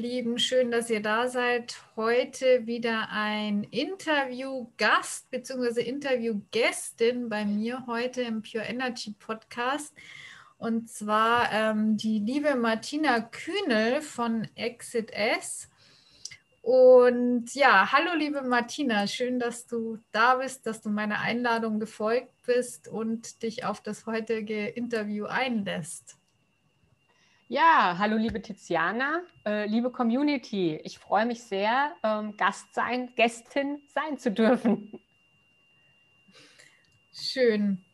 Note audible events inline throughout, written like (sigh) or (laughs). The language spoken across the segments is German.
Lieben, schön, dass ihr da seid. Heute wieder ein Interviewgast bzw. Interviewgästin bei mir heute im Pure Energy Podcast. Und zwar ähm, die liebe Martina Kühnel von Exit S. Und ja, hallo liebe Martina, schön, dass du da bist, dass du meiner Einladung gefolgt bist und dich auf das heutige Interview einlässt. Ja, hallo liebe Tiziana, äh, liebe Community. Ich freue mich sehr, ähm, Gast sein, Gästin sein zu dürfen. Schön.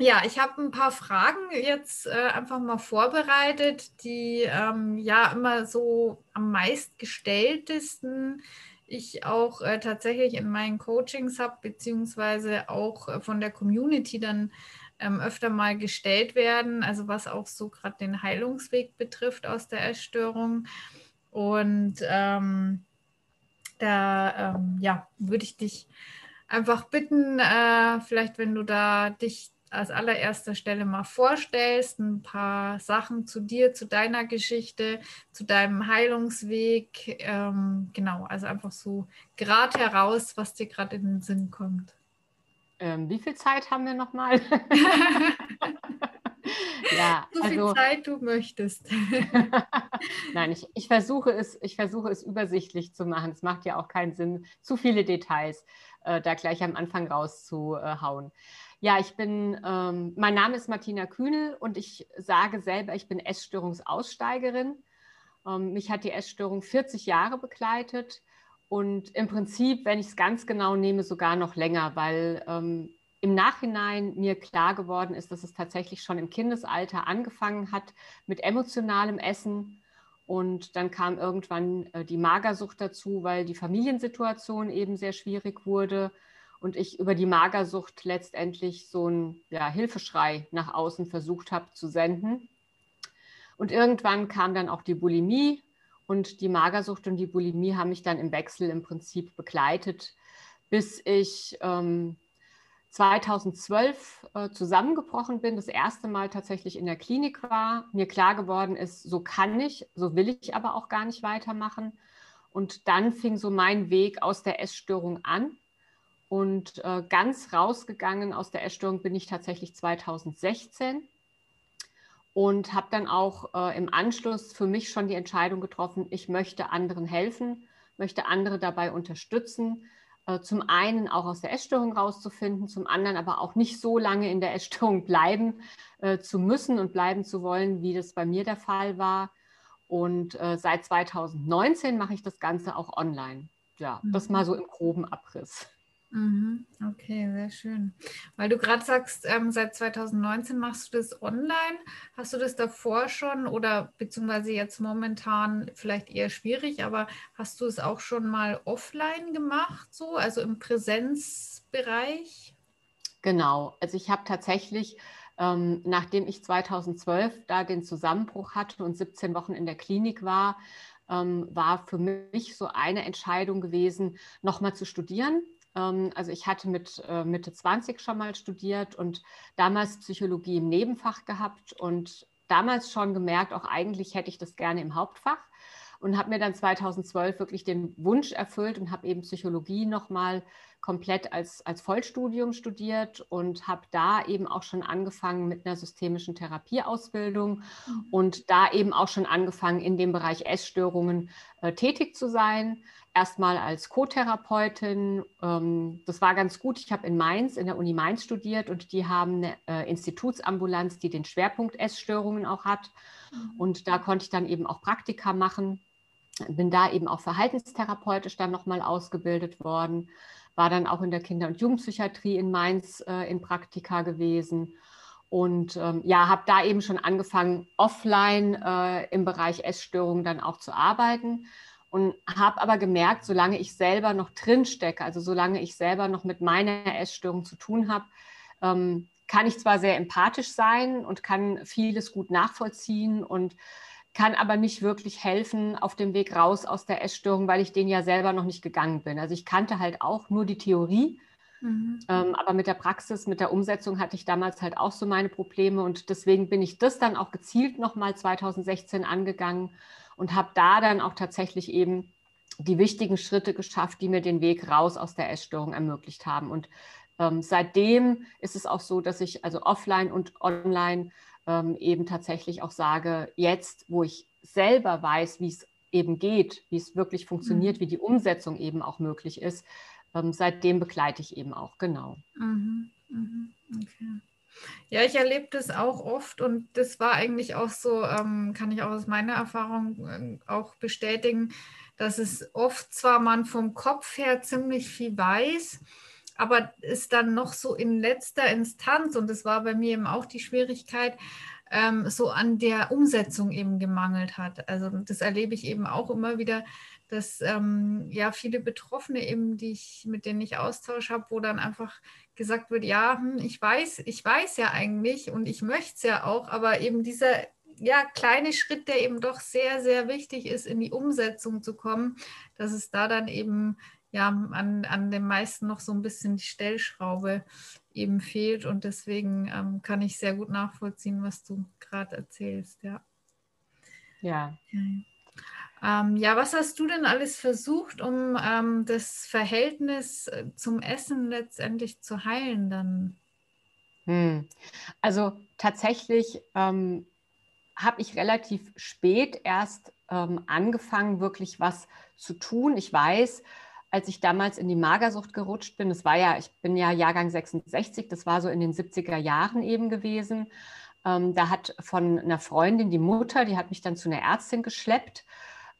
Ja, ich habe ein paar Fragen jetzt äh, einfach mal vorbereitet, die ähm, ja immer so am meistgestelltesten ich auch äh, tatsächlich in meinen Coachings habe, beziehungsweise auch äh, von der Community dann ähm, öfter mal gestellt werden, also was auch so gerade den Heilungsweg betrifft aus der Essstörung. Und ähm, da ähm, ja, würde ich dich einfach bitten, äh, vielleicht wenn du da dich als allererster Stelle mal vorstellst, ein paar Sachen zu dir, zu deiner Geschichte, zu deinem Heilungsweg. Ähm, genau, also einfach so gerade heraus, was dir gerade in den Sinn kommt. Ähm, wie viel Zeit haben wir nochmal? (laughs) ja, so viel also, Zeit du möchtest. (laughs) Nein, ich, ich, versuche es, ich versuche es übersichtlich zu machen. Es macht ja auch keinen Sinn, zu viele Details äh, da gleich am Anfang rauszuhauen. Ja, ich bin, ähm, mein Name ist Martina Kühnel und ich sage selber, ich bin Essstörungsaussteigerin. Ähm, mich hat die Essstörung 40 Jahre begleitet. Und im Prinzip, wenn ich es ganz genau nehme, sogar noch länger, weil ähm, im Nachhinein mir klar geworden ist, dass es tatsächlich schon im Kindesalter angefangen hat mit emotionalem Essen. Und dann kam irgendwann äh, die Magersucht dazu, weil die Familiensituation eben sehr schwierig wurde und ich über die Magersucht letztendlich so einen ja, Hilfeschrei nach außen versucht habe zu senden. Und irgendwann kam dann auch die Bulimie und die Magersucht und die Bulimie haben mich dann im Wechsel im Prinzip begleitet, bis ich ähm, 2012 äh, zusammengebrochen bin, das erste Mal tatsächlich in der Klinik war, mir klar geworden ist, so kann ich, so will ich aber auch gar nicht weitermachen. Und dann fing so mein Weg aus der Essstörung an. Und äh, ganz rausgegangen aus der Essstörung bin ich tatsächlich 2016 und habe dann auch äh, im Anschluss für mich schon die Entscheidung getroffen, ich möchte anderen helfen, möchte andere dabei unterstützen, äh, zum einen auch aus der Essstörung rauszufinden, zum anderen aber auch nicht so lange in der Essstörung bleiben äh, zu müssen und bleiben zu wollen, wie das bei mir der Fall war. Und äh, seit 2019 mache ich das Ganze auch online. Ja, das mal so im groben Abriss. Mhm. Okay, sehr schön. Weil du gerade sagst, ähm, seit 2019 machst du das online. Hast du das davor schon oder beziehungsweise jetzt momentan vielleicht eher schwierig, aber hast du es auch schon mal offline gemacht, so, also im Präsenzbereich? Genau, also ich habe tatsächlich, ähm, nachdem ich 2012 da den Zusammenbruch hatte und 17 Wochen in der Klinik war, ähm, war für mich so eine Entscheidung gewesen, nochmal zu studieren also ich hatte mit äh, Mitte 20 schon mal studiert und damals Psychologie im Nebenfach gehabt und damals schon gemerkt, auch eigentlich hätte ich das gerne im Hauptfach und habe mir dann 2012 wirklich den Wunsch erfüllt und habe eben Psychologie nochmal komplett als, als Vollstudium studiert und habe da eben auch schon angefangen mit einer systemischen Therapieausbildung mhm. und da eben auch schon angefangen, in dem Bereich Essstörungen äh, tätig zu sein. Erstmal als Co-Therapeutin. Ähm, das war ganz gut. Ich habe in Mainz, in der Uni Mainz studiert und die haben eine äh, Institutsambulanz, die den Schwerpunkt Essstörungen auch hat. Mhm. Und da konnte ich dann eben auch Praktika machen bin da eben auch verhaltenstherapeutisch dann nochmal ausgebildet worden, war dann auch in der Kinder- und Jugendpsychiatrie in Mainz äh, in Praktika gewesen und ähm, ja, habe da eben schon angefangen, offline äh, im Bereich Essstörungen dann auch zu arbeiten und habe aber gemerkt, solange ich selber noch drin stecke, also solange ich selber noch mit meiner Essstörung zu tun habe, ähm, kann ich zwar sehr empathisch sein und kann vieles gut nachvollziehen und kann aber nicht wirklich helfen auf dem Weg raus aus der Essstörung, weil ich den ja selber noch nicht gegangen bin. Also ich kannte halt auch nur die Theorie, mhm. ähm, aber mit der Praxis, mit der Umsetzung hatte ich damals halt auch so meine Probleme und deswegen bin ich das dann auch gezielt nochmal 2016 angegangen und habe da dann auch tatsächlich eben die wichtigen Schritte geschafft, die mir den Weg raus aus der Essstörung ermöglicht haben. Und ähm, seitdem ist es auch so, dass ich also offline und online ähm, eben tatsächlich auch sage, jetzt, wo ich selber weiß, wie es eben geht, wie es wirklich funktioniert, mhm. wie die Umsetzung eben auch möglich ist, ähm, seitdem begleite ich eben auch, genau. Mhm. Mhm. Okay. Ja, ich erlebe das auch oft und das war eigentlich auch so, ähm, kann ich auch aus meiner Erfahrung äh, auch bestätigen, dass es oft zwar man vom Kopf her ziemlich viel weiß, aber ist dann noch so in letzter Instanz, und das war bei mir eben auch die Schwierigkeit, ähm, so an der Umsetzung eben gemangelt hat. Also das erlebe ich eben auch immer wieder, dass ähm, ja viele Betroffene eben, die ich, mit denen ich Austausch habe, wo dann einfach gesagt wird, ja, hm, ich weiß, ich weiß ja eigentlich und ich möchte es ja auch, aber eben dieser ja, kleine Schritt, der eben doch sehr, sehr wichtig ist, in die Umsetzung zu kommen, dass es da dann eben ja, an, an den meisten noch so ein bisschen die Stellschraube eben fehlt. Und deswegen ähm, kann ich sehr gut nachvollziehen, was du gerade erzählst, ja. Ja. Ja. Ähm, ja, was hast du denn alles versucht, um ähm, das Verhältnis äh, zum Essen letztendlich zu heilen dann? Hm. Also tatsächlich ähm, habe ich relativ spät erst ähm, angefangen, wirklich was zu tun. Ich weiß, als ich damals in die Magersucht gerutscht bin, das war ja, ich bin ja Jahrgang 66, das war so in den 70er Jahren eben gewesen. Ähm, da hat von einer Freundin die Mutter, die hat mich dann zu einer Ärztin geschleppt,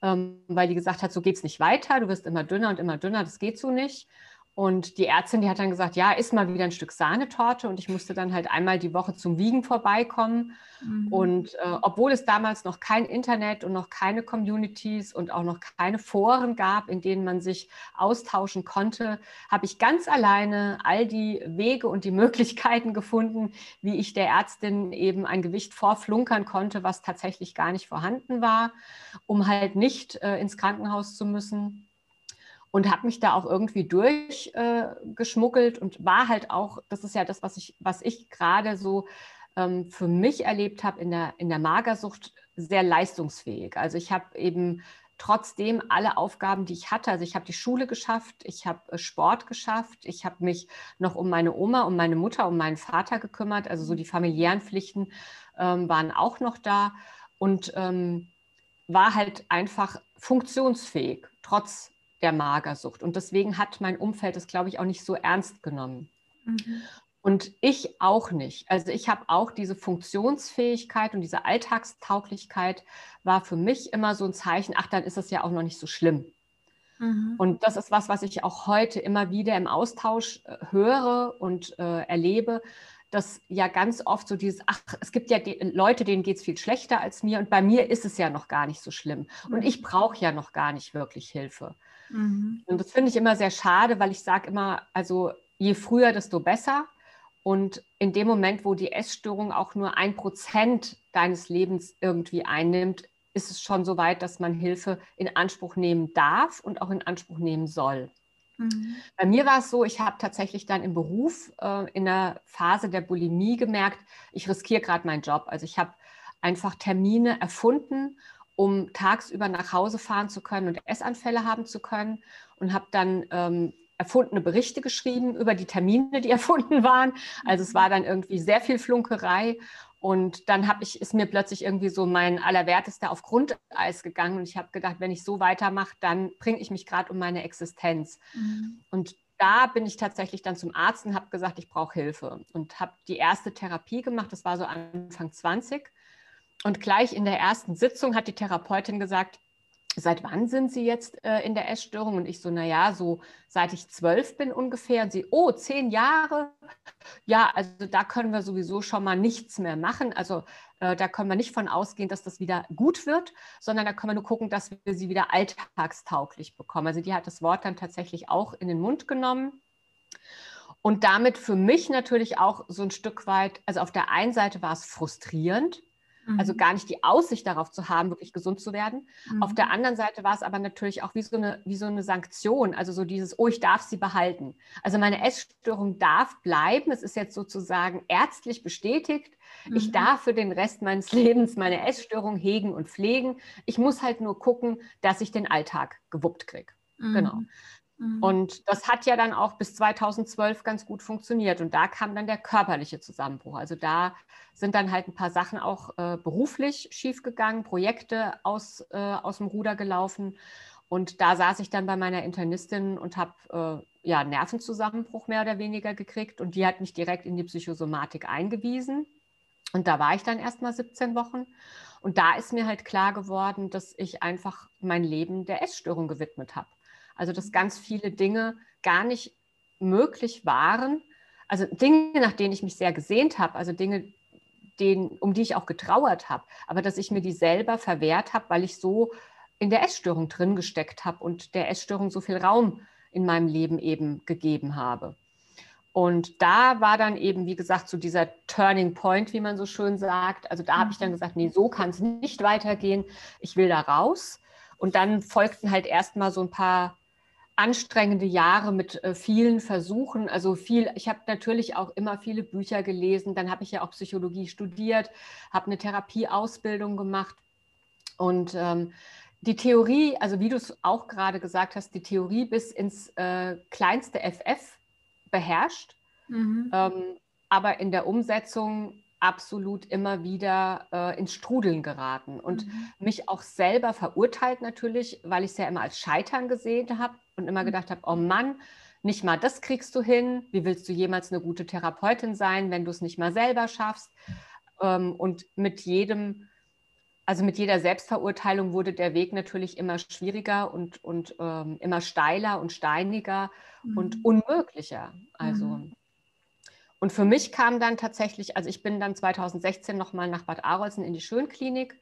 weil die gesagt hat, so geht es nicht weiter, du wirst immer dünner und immer dünner, das geht so nicht. Und die Ärztin, die hat dann gesagt, ja, isst mal wieder ein Stück Sahnetorte. Und ich musste dann halt einmal die Woche zum Wiegen vorbeikommen. Mhm. Und äh, obwohl es damals noch kein Internet und noch keine Communities und auch noch keine Foren gab, in denen man sich austauschen konnte, habe ich ganz alleine all die Wege und die (laughs) Möglichkeiten gefunden, wie ich der Ärztin eben ein Gewicht vorflunkern konnte, was tatsächlich gar nicht vorhanden war, um halt nicht äh, ins Krankenhaus zu müssen und habe mich da auch irgendwie durchgeschmuggelt äh, und war halt auch, das ist ja das, was ich, was ich gerade so ähm, für mich erlebt habe in der, in der Magersucht, sehr leistungsfähig. Also ich habe eben trotzdem alle Aufgaben, die ich hatte, also ich habe die Schule geschafft, ich habe äh, Sport geschafft, ich habe mich noch um meine Oma, um meine Mutter, um meinen Vater gekümmert, also so die familiären Pflichten ähm, waren auch noch da und ähm, war halt einfach funktionsfähig, trotz der Magersucht. Und deswegen hat mein Umfeld es, glaube ich, auch nicht so ernst genommen. Mhm. Und ich auch nicht. Also ich habe auch diese Funktionsfähigkeit und diese Alltagstauglichkeit war für mich immer so ein Zeichen, ach, dann ist es ja auch noch nicht so schlimm. Mhm. Und das ist was, was ich auch heute immer wieder im Austausch äh, höre und äh, erlebe, dass ja ganz oft so dieses, ach, es gibt ja Leute, denen geht es viel schlechter als mir und bei mir ist es ja noch gar nicht so schlimm. Und mhm. ich brauche ja noch gar nicht wirklich Hilfe. Mhm. Und das finde ich immer sehr schade, weil ich sage immer, also je früher, desto besser. Und in dem Moment, wo die Essstörung auch nur ein Prozent deines Lebens irgendwie einnimmt, ist es schon so weit, dass man Hilfe in Anspruch nehmen darf und auch in Anspruch nehmen soll. Mhm. Bei mir war es so, ich habe tatsächlich dann im Beruf äh, in der Phase der Bulimie gemerkt, ich riskiere gerade meinen Job. Also ich habe einfach Termine erfunden um tagsüber nach Hause fahren zu können und Essanfälle haben zu können und habe dann ähm, erfundene Berichte geschrieben über die Termine, die (laughs) erfunden waren. Also es war dann irgendwie sehr viel Flunkerei. Und dann habe ich, ist mir plötzlich irgendwie so mein Allerwertester auf Grundeis gegangen. Und ich habe gedacht, wenn ich so weitermache, dann bringe ich mich gerade um meine Existenz. Mhm. Und da bin ich tatsächlich dann zum Arzt und habe gesagt, ich brauche Hilfe. Und habe die erste Therapie gemacht. Das war so Anfang 20. Und gleich in der ersten Sitzung hat die Therapeutin gesagt, seit wann sind Sie jetzt äh, in der Essstörung? Und ich so, naja, so seit ich zwölf bin ungefähr. Und sie, oh, zehn Jahre. Ja, also da können wir sowieso schon mal nichts mehr machen. Also äh, da können wir nicht von ausgehen, dass das wieder gut wird, sondern da können wir nur gucken, dass wir sie wieder alltagstauglich bekommen. Also die hat das Wort dann tatsächlich auch in den Mund genommen. Und damit für mich natürlich auch so ein Stück weit, also auf der einen Seite war es frustrierend, also mhm. gar nicht die Aussicht darauf zu haben, wirklich gesund zu werden. Mhm. Auf der mhm. anderen Seite war es aber natürlich auch wie so, eine, wie so eine Sanktion, also so dieses, oh, ich darf sie behalten. Also meine Essstörung darf bleiben. Es ist jetzt sozusagen ärztlich bestätigt. Mhm. Ich darf für den Rest meines (laughs) Lebens meine Essstörung hegen und pflegen. Ich muss halt nur gucken, dass ich den Alltag gewuppt kriege. Genau. Mhm. Und das hat ja dann auch bis 2012 ganz gut funktioniert. Und da kam dann der körperliche Zusammenbruch. Also da sind dann halt ein paar Sachen auch äh, beruflich schiefgegangen, Projekte aus, äh, aus dem Ruder gelaufen. Und da saß ich dann bei meiner Internistin und habe äh, ja Nervenzusammenbruch mehr oder weniger gekriegt. Und die hat mich direkt in die Psychosomatik eingewiesen. Und da war ich dann erst mal 17 Wochen. Und da ist mir halt klar geworden, dass ich einfach mein Leben der Essstörung gewidmet habe. Also dass ganz viele Dinge gar nicht möglich waren. Also Dinge, nach denen ich mich sehr gesehnt habe, also Dinge, denen, um die ich auch getrauert habe, aber dass ich mir die selber verwehrt habe, weil ich so in der Essstörung drin gesteckt habe und der Essstörung so viel Raum in meinem Leben eben gegeben habe. Und da war dann eben, wie gesagt, so dieser Turning Point, wie man so schön sagt. Also da habe ich dann mhm. gesagt, nee, so kann es nicht weitergehen. Ich will da raus. Und dann folgten halt erstmal so ein paar anstrengende Jahre mit äh, vielen Versuchen. Also viel, ich habe natürlich auch immer viele Bücher gelesen. Dann habe ich ja auch Psychologie studiert, habe eine Therapieausbildung gemacht. Und ähm, die Theorie, also wie du es auch gerade gesagt hast, die Theorie bis ins äh, kleinste FF beherrscht, mhm. ähm, aber in der Umsetzung absolut immer wieder äh, ins Strudeln geraten und mhm. mich auch selber verurteilt natürlich, weil ich es ja immer als Scheitern gesehen habe und immer mhm. gedacht habe, oh Mann, nicht mal das kriegst du hin. Wie willst du jemals eine gute Therapeutin sein, wenn du es nicht mal selber schaffst? Ähm, und mit jedem, also mit jeder Selbstverurteilung wurde der Weg natürlich immer schwieriger und, und ähm, immer steiler und steiniger mhm. und unmöglicher. Also mhm. Und für mich kam dann tatsächlich, also ich bin dann 2016 nochmal nach Bad Arolsen in die Schönklinik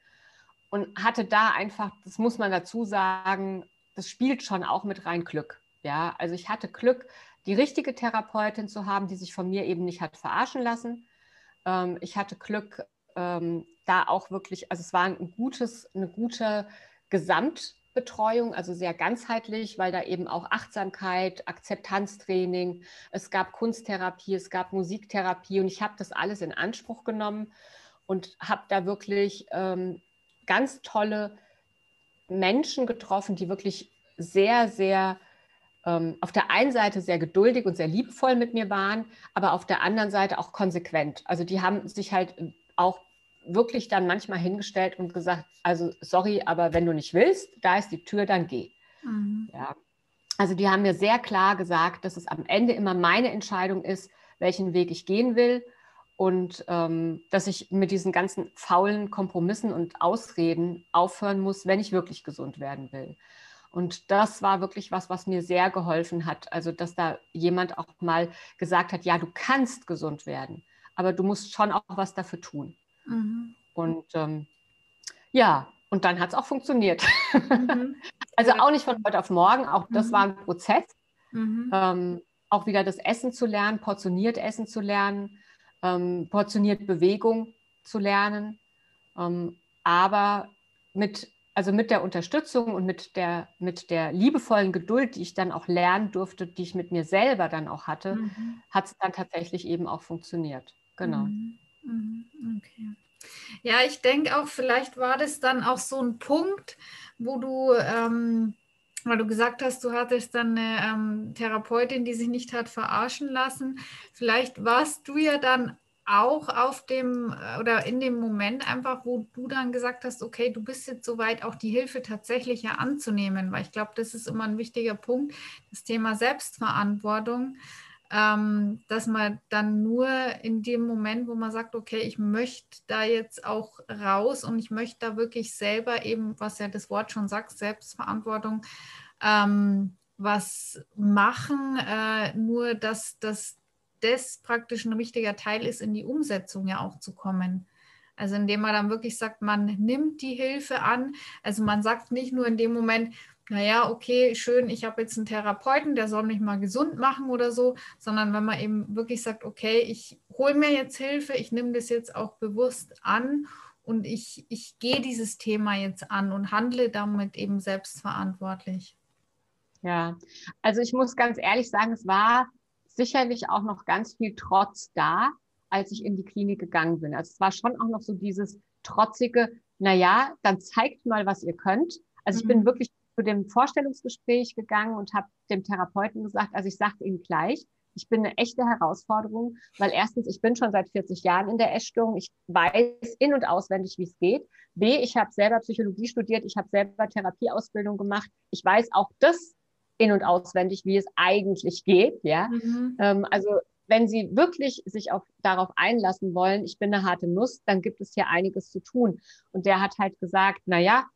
und hatte da einfach, das muss man dazu sagen, das spielt schon auch mit rein Glück. Ja, also ich hatte Glück, die richtige Therapeutin zu haben, die sich von mir eben nicht hat verarschen lassen. Ähm, ich hatte Glück, ähm, da auch wirklich, also es war ein gutes, eine gute Gesamt, Betreuung, also sehr ganzheitlich, weil da eben auch Achtsamkeit, Akzeptanztraining, es gab Kunsttherapie, es gab Musiktherapie und ich habe das alles in Anspruch genommen und habe da wirklich ähm, ganz tolle Menschen getroffen, die wirklich sehr, sehr ähm, auf der einen Seite sehr geduldig und sehr liebvoll mit mir waren, aber auf der anderen Seite auch konsequent. Also die haben sich halt auch wirklich dann manchmal hingestellt und gesagt, also sorry, aber wenn du nicht willst, da ist die Tür, dann geh. Mhm. Ja. Also die haben mir sehr klar gesagt, dass es am Ende immer meine Entscheidung ist, welchen Weg ich gehen will und ähm, dass ich mit diesen ganzen faulen Kompromissen und Ausreden aufhören muss, wenn ich wirklich gesund werden will. Und das war wirklich was, was mir sehr geholfen hat. Also, dass da jemand auch mal gesagt hat, ja, du kannst gesund werden, aber du musst schon auch was dafür tun. Mhm. Und ähm, ja, und dann hat es auch funktioniert. Mhm. (laughs) also auch nicht von heute auf morgen, auch das mhm. war ein Prozess. Mhm. Ähm, auch wieder das Essen zu lernen, portioniert Essen zu lernen, ähm, portioniert Bewegung zu lernen. Ähm, aber mit, also mit der Unterstützung und mit der, mit der liebevollen Geduld, die ich dann auch lernen durfte, die ich mit mir selber dann auch hatte, mhm. hat es dann tatsächlich eben auch funktioniert. Genau. Mhm. Mhm, okay. Ja, ich denke auch, vielleicht war das dann auch so ein Punkt, wo du ähm, weil du gesagt hast, du hattest dann eine ähm, Therapeutin, die sich nicht hat verarschen lassen. Vielleicht warst du ja dann auch auf dem äh, oder in dem Moment einfach, wo du dann gesagt hast, okay, du bist jetzt soweit, auch die Hilfe tatsächlich ja anzunehmen, weil ich glaube, das ist immer ein wichtiger Punkt, das Thema Selbstverantwortung, ähm, dass man dann nur in dem Moment, wo man sagt, okay, ich möchte da jetzt auch raus und ich möchte da wirklich selber eben, was ja das Wort schon sagt, Selbstverantwortung, ähm, was machen, äh, nur dass das das praktisch ein wichtiger Teil ist, in die Umsetzung ja auch zu kommen. Also indem man dann wirklich sagt, man nimmt die Hilfe an. Also man sagt nicht nur in dem Moment, naja, okay, schön, ich habe jetzt einen Therapeuten, der soll mich mal gesund machen oder so, sondern wenn man eben wirklich sagt, okay, ich hole mir jetzt Hilfe, ich nehme das jetzt auch bewusst an und ich, ich gehe dieses Thema jetzt an und handle damit eben selbstverantwortlich. Ja, also ich muss ganz ehrlich sagen, es war sicherlich auch noch ganz viel Trotz da, als ich in die Klinik gegangen bin. Also es war schon auch noch so dieses trotzige, naja, dann zeigt mal, was ihr könnt. Also ich mhm. bin wirklich zu dem Vorstellungsgespräch gegangen und habe dem Therapeuten gesagt, also ich sage Ihnen gleich, ich bin eine echte Herausforderung, weil erstens, ich bin schon seit 40 Jahren in der Essstörung. Ich weiß in- und auswendig, wie es geht. B, ich habe selber Psychologie studiert, ich habe selber Therapieausbildung gemacht. Ich weiß auch das in- und auswendig, wie es eigentlich geht. Ja, mhm. ähm, also wenn Sie wirklich sich auf, darauf einlassen wollen, ich bin eine harte Nuss, dann gibt es hier einiges zu tun. Und der hat halt gesagt, na ja,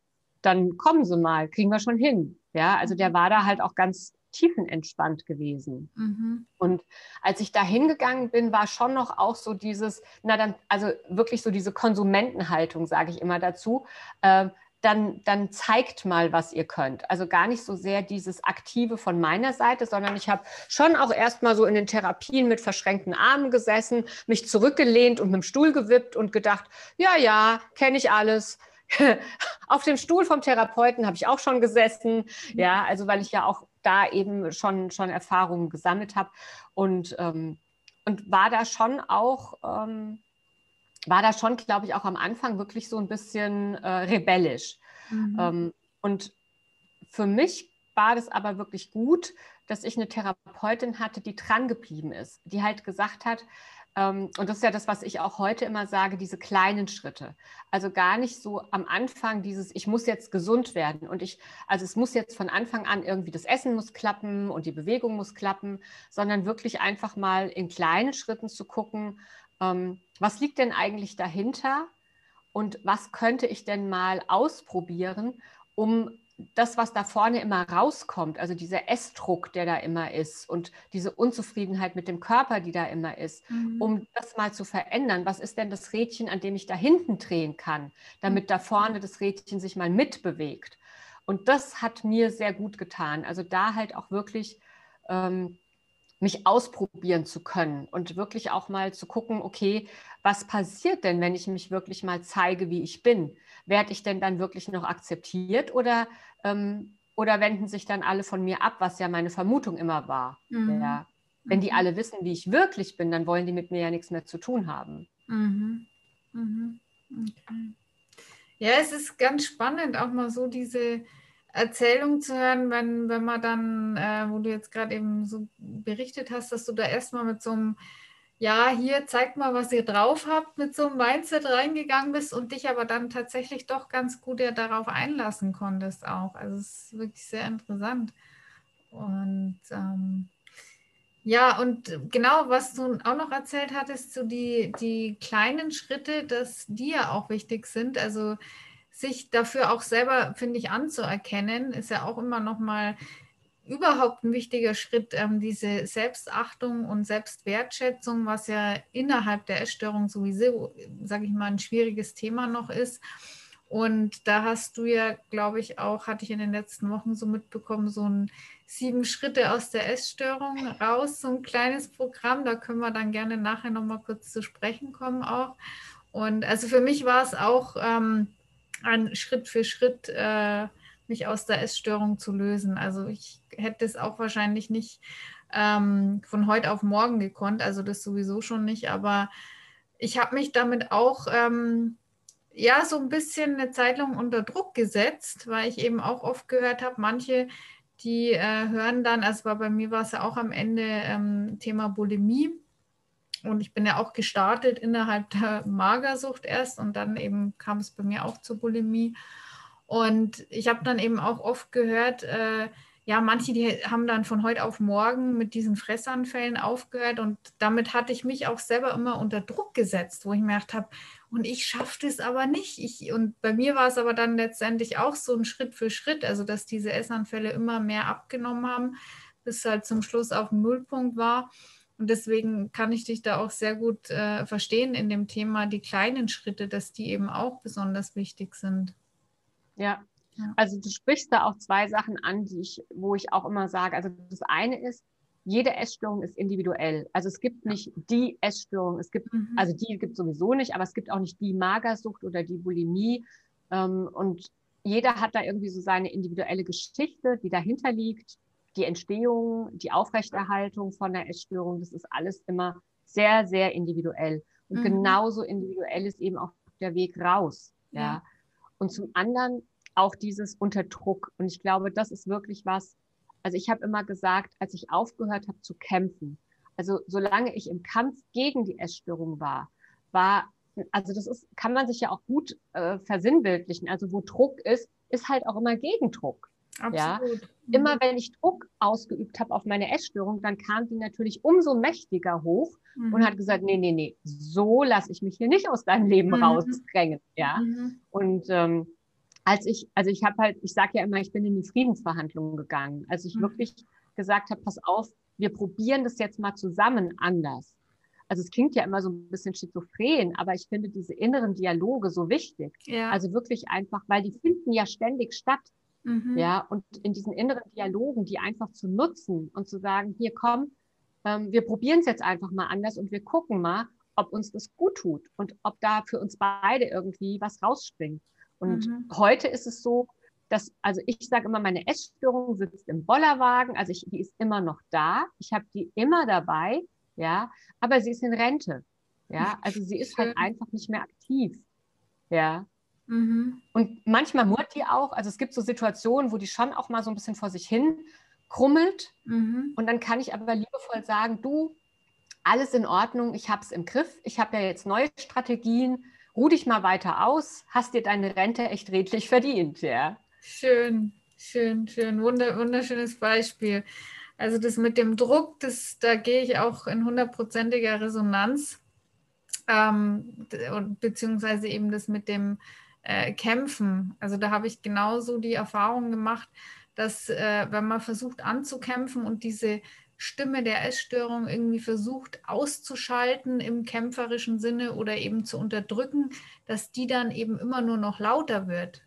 dann kommen Sie mal, kriegen wir schon hin. Ja, also der mhm. war da halt auch ganz tiefenentspannt gewesen. Mhm. Und als ich da hingegangen bin, war schon noch auch so dieses, na dann, also wirklich so diese Konsumentenhaltung, sage ich immer dazu. Äh, dann, dann zeigt mal, was ihr könnt. Also gar nicht so sehr dieses Aktive von meiner Seite, sondern ich habe schon auch erstmal so in den Therapien mit verschränkten Armen gesessen, mich zurückgelehnt und mit dem Stuhl gewippt und gedacht, ja, ja, kenne ich alles. (laughs) Auf dem Stuhl vom Therapeuten habe ich auch schon gesessen. Ja, also weil ich ja auch da eben schon, schon Erfahrungen gesammelt habe und, ähm, und war da schon auch. Ähm, war da schon, glaube ich, auch am Anfang wirklich so ein bisschen äh, rebellisch. Mhm. Ähm, und für mich war das aber wirklich gut, dass ich eine Therapeutin hatte, die dran geblieben ist, die halt gesagt hat, und das ist ja das, was ich auch heute immer sage, diese kleinen Schritte. Also gar nicht so am Anfang dieses, ich muss jetzt gesund werden und ich, also es muss jetzt von Anfang an irgendwie das Essen muss klappen und die Bewegung muss klappen, sondern wirklich einfach mal in kleinen Schritten zu gucken, ähm, was liegt denn eigentlich dahinter und was könnte ich denn mal ausprobieren, um das, was da vorne immer rauskommt, also dieser Essdruck, der da immer ist und diese Unzufriedenheit mit dem Körper, die da immer ist, mhm. um das mal zu verändern. Was ist denn das Rädchen, an dem ich da hinten drehen kann, damit da vorne das Rädchen sich mal mitbewegt? Und das hat mir sehr gut getan. Also da halt auch wirklich ähm, mich ausprobieren zu können und wirklich auch mal zu gucken, okay, was passiert denn, wenn ich mich wirklich mal zeige, wie ich bin? Werde ich denn dann wirklich noch akzeptiert oder, ähm, oder wenden sich dann alle von mir ab, was ja meine Vermutung immer war? Mhm. Ja, wenn die mhm. alle wissen, wie ich wirklich bin, dann wollen die mit mir ja nichts mehr zu tun haben. Mhm. Mhm. Okay. Ja, es ist ganz spannend, auch mal so diese Erzählung zu hören, wenn, wenn man dann, äh, wo du jetzt gerade eben so berichtet hast, dass du da erstmal mit so einem, ja, hier zeigt mal, was ihr drauf habt, mit so einem Mindset reingegangen bist und dich aber dann tatsächlich doch ganz gut ja darauf einlassen konntest auch. Also es ist wirklich sehr interessant. Und ähm, ja, und genau, was du auch noch erzählt hattest, so die, die kleinen Schritte, dass die ja auch wichtig sind. Also sich dafür auch selber, finde ich, anzuerkennen, ist ja auch immer noch mal überhaupt ein wichtiger Schritt, ähm, diese Selbstachtung und Selbstwertschätzung, was ja innerhalb der Essstörung sowieso, sage ich mal, ein schwieriges Thema noch ist. Und da hast du ja, glaube ich, auch, hatte ich in den letzten Wochen so mitbekommen, so ein sieben Schritte aus der Essstörung raus, so ein kleines Programm. Da können wir dann gerne nachher nochmal kurz zu sprechen kommen auch. Und also für mich war es auch ähm, an Schritt für Schritt äh, mich aus der Essstörung zu lösen. Also ich hätte es auch wahrscheinlich nicht ähm, von heute auf morgen gekonnt, also das sowieso schon nicht, aber ich habe mich damit auch ähm, ja so ein bisschen eine Zeit lang unter Druck gesetzt, weil ich eben auch oft gehört habe, manche, die äh, hören dann, also bei mir war es ja auch am Ende ähm, Thema Bulimie. Und ich bin ja auch gestartet innerhalb der Magersucht erst und dann eben kam es bei mir auch zur Bulimie. Und ich habe dann eben auch oft gehört, äh, ja, manche, die haben dann von heute auf morgen mit diesen Fressanfällen aufgehört und damit hatte ich mich auch selber immer unter Druck gesetzt, wo ich mir gedacht habe, und ich schaffe das aber nicht. Ich, und bei mir war es aber dann letztendlich auch so ein Schritt für Schritt, also dass diese Essanfälle immer mehr abgenommen haben, bis halt zum Schluss auf dem Nullpunkt war. Und deswegen kann ich dich da auch sehr gut äh, verstehen in dem Thema, die kleinen Schritte, dass die eben auch besonders wichtig sind. Ja, also du sprichst da auch zwei Sachen an, die ich, wo ich auch immer sage. Also das eine ist, jede Essstörung ist individuell. Also es gibt nicht die Essstörung, es gibt, mhm. also die gibt es sowieso nicht, aber es gibt auch nicht die Magersucht oder die Bulimie. Ähm, und jeder hat da irgendwie so seine individuelle Geschichte, die dahinter liegt. Die Entstehung, die Aufrechterhaltung von der Essstörung, das ist alles immer sehr, sehr individuell. Und mhm. genauso individuell ist eben auch der Weg raus. Ja. ja. Und zum anderen auch dieses Unterdruck. Und ich glaube, das ist wirklich was, also ich habe immer gesagt, als ich aufgehört habe zu kämpfen, also solange ich im Kampf gegen die Essstörung war, war, also das ist, kann man sich ja auch gut äh, versinnbildlichen. Also wo Druck ist, ist halt auch immer Gegendruck. Absolut. Ja? Mhm. Immer wenn ich Druck ausgeübt habe auf meine Essstörung, dann kam die natürlich umso mächtiger hoch mhm. und hat gesagt, nee, nee, nee, so lasse ich mich hier nicht aus deinem Leben mhm. rausdrängen. Ja. Mhm. Und ähm, als ich, also ich habe halt, ich sage ja immer, ich bin in die Friedensverhandlungen gegangen. Als ich mhm. wirklich gesagt habe, pass auf, wir probieren das jetzt mal zusammen anders. Also es klingt ja immer so ein bisschen schizophren, aber ich finde diese inneren Dialoge so wichtig. Ja. Also wirklich einfach, weil die finden ja ständig statt. Mhm. Ja, und in diesen inneren Dialogen, die einfach zu nutzen und zu sagen, hier komm, ähm, wir probieren es jetzt einfach mal anders und wir gucken mal, ob uns das gut tut und ob da für uns beide irgendwie was rausspringt. Und mhm. heute ist es so, dass, also ich sage immer, meine Essstörung sitzt im Bollerwagen, also ich, die ist immer noch da, ich habe die immer dabei, ja, aber sie ist in Rente, ja, (laughs) also sie ist halt einfach nicht mehr aktiv, ja. Mhm. Und manchmal murrt die auch, also es gibt so Situationen, wo die schon auch mal so ein bisschen vor sich hin krummelt mhm. und dann kann ich aber liebevoll sagen, du, alles in Ordnung, ich habe es im Griff, ich habe ja jetzt neue Strategien, ruh dich mal weiter aus, hast dir deine Rente echt redlich verdient, ja. Schön, schön, schön, Wunder, wunderschönes Beispiel. Also das mit dem Druck, das, da gehe ich auch in hundertprozentiger Resonanz, ähm, beziehungsweise eben das mit dem äh, Kämpfen. Also da habe ich genauso die Erfahrung gemacht, dass äh, wenn man versucht anzukämpfen und diese Stimme der Essstörung irgendwie versucht auszuschalten im kämpferischen Sinne oder eben zu unterdrücken, dass die dann eben immer nur noch lauter wird.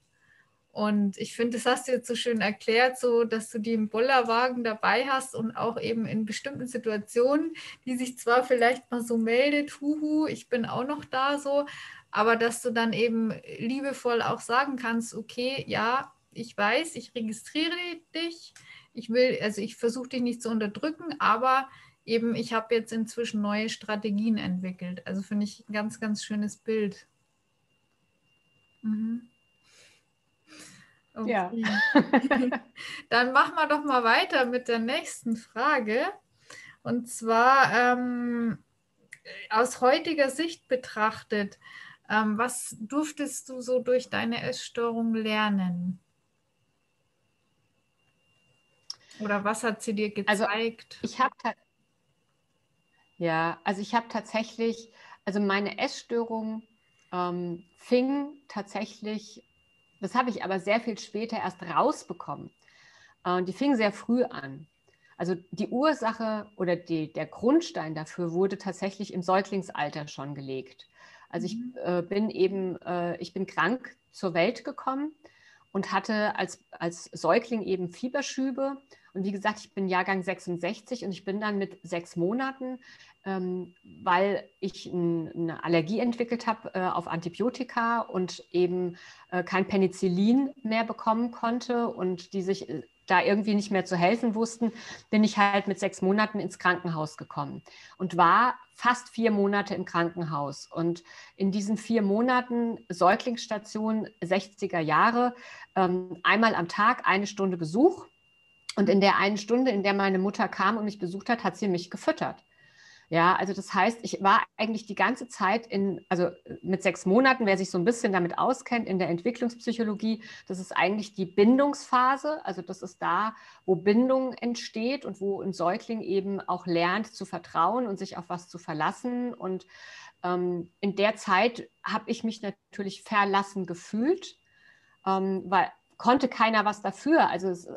Und ich finde, das hast du jetzt so schön erklärt, so dass du die im Bollerwagen dabei hast und auch eben in bestimmten Situationen, die sich zwar vielleicht mal so meldet, huhu, ich bin auch noch da so, aber dass du dann eben liebevoll auch sagen kannst, okay, ja, ich weiß, ich registriere dich, ich will, also ich versuche dich nicht zu unterdrücken, aber eben ich habe jetzt inzwischen neue Strategien entwickelt. Also finde ich ein ganz, ganz schönes Bild. Mhm. Okay. Ja. (laughs) Dann machen wir doch mal weiter mit der nächsten Frage. Und zwar ähm, aus heutiger Sicht betrachtet, ähm, was durftest du so durch deine Essstörung lernen? Oder was hat sie dir also, gezeigt? Also ich habe ja, also ich habe tatsächlich, also meine Essstörung ähm, fing tatsächlich, das habe ich aber sehr viel später erst rausbekommen. Äh, die fing sehr früh an. Also die Ursache oder die, der Grundstein dafür wurde tatsächlich im Säuglingsalter schon gelegt. Also ich mhm. äh, bin eben, äh, ich bin krank zur Welt gekommen und hatte als, als Säugling eben Fieberschübe und wie gesagt, ich bin Jahrgang 66 und ich bin dann mit sechs Monaten, ähm, weil ich ein, eine Allergie entwickelt habe äh, auf Antibiotika und eben äh, kein Penicillin mehr bekommen konnte und die sich äh, da irgendwie nicht mehr zu helfen wussten, bin ich halt mit sechs Monaten ins Krankenhaus gekommen und war fast vier Monate im Krankenhaus. Und in diesen vier Monaten Säuglingsstation 60er Jahre, ähm, einmal am Tag eine Stunde Besuch Und in der einen Stunde, in der meine Mutter kam und mich besucht hat, hat sie mich gefüttert. Ja, also das heißt, ich war eigentlich die ganze Zeit in, also mit sechs Monaten, wer sich so ein bisschen damit auskennt, in der Entwicklungspsychologie, das ist eigentlich die Bindungsphase. Also das ist da, wo Bindung entsteht und wo ein Säugling eben auch lernt zu vertrauen und sich auf was zu verlassen. Und ähm, in der Zeit habe ich mich natürlich verlassen gefühlt, ähm, weil konnte keiner was dafür. Also es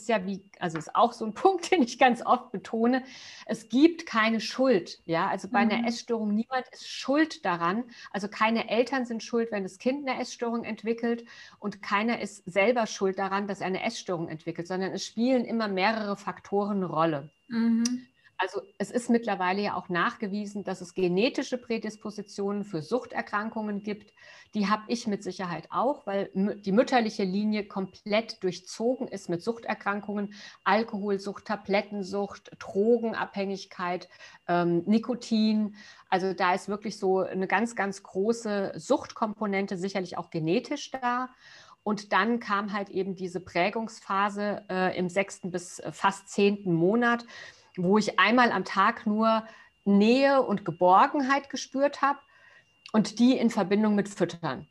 ist ja wie, also ist auch so ein (laughs) Punkt, den ich ganz oft betone. Es gibt keine Schuld. Ja, also bei mhm. einer Essstörung niemand ist schuld daran. Also keine Eltern sind schuld, wenn das Kind eine Essstörung entwickelt und keiner ist selber schuld daran, dass er eine Essstörung entwickelt, sondern es spielen immer mehrere Faktoren eine Rolle. Mhm. Also es ist mittlerweile ja auch nachgewiesen, dass es genetische Prädispositionen für Suchterkrankungen gibt. Die habe ich mit Sicherheit auch, weil die mütterliche Linie komplett durchzogen ist mit Suchterkrankungen, Alkoholsucht, Tablettensucht, Drogenabhängigkeit, ähm, Nikotin. Also da ist wirklich so eine ganz, ganz große Suchtkomponente sicherlich auch genetisch da. Und dann kam halt eben diese Prägungsphase äh, im sechsten bis fast zehnten Monat, wo ich einmal am Tag nur Nähe und Geborgenheit gespürt habe und die in Verbindung mit Füttern.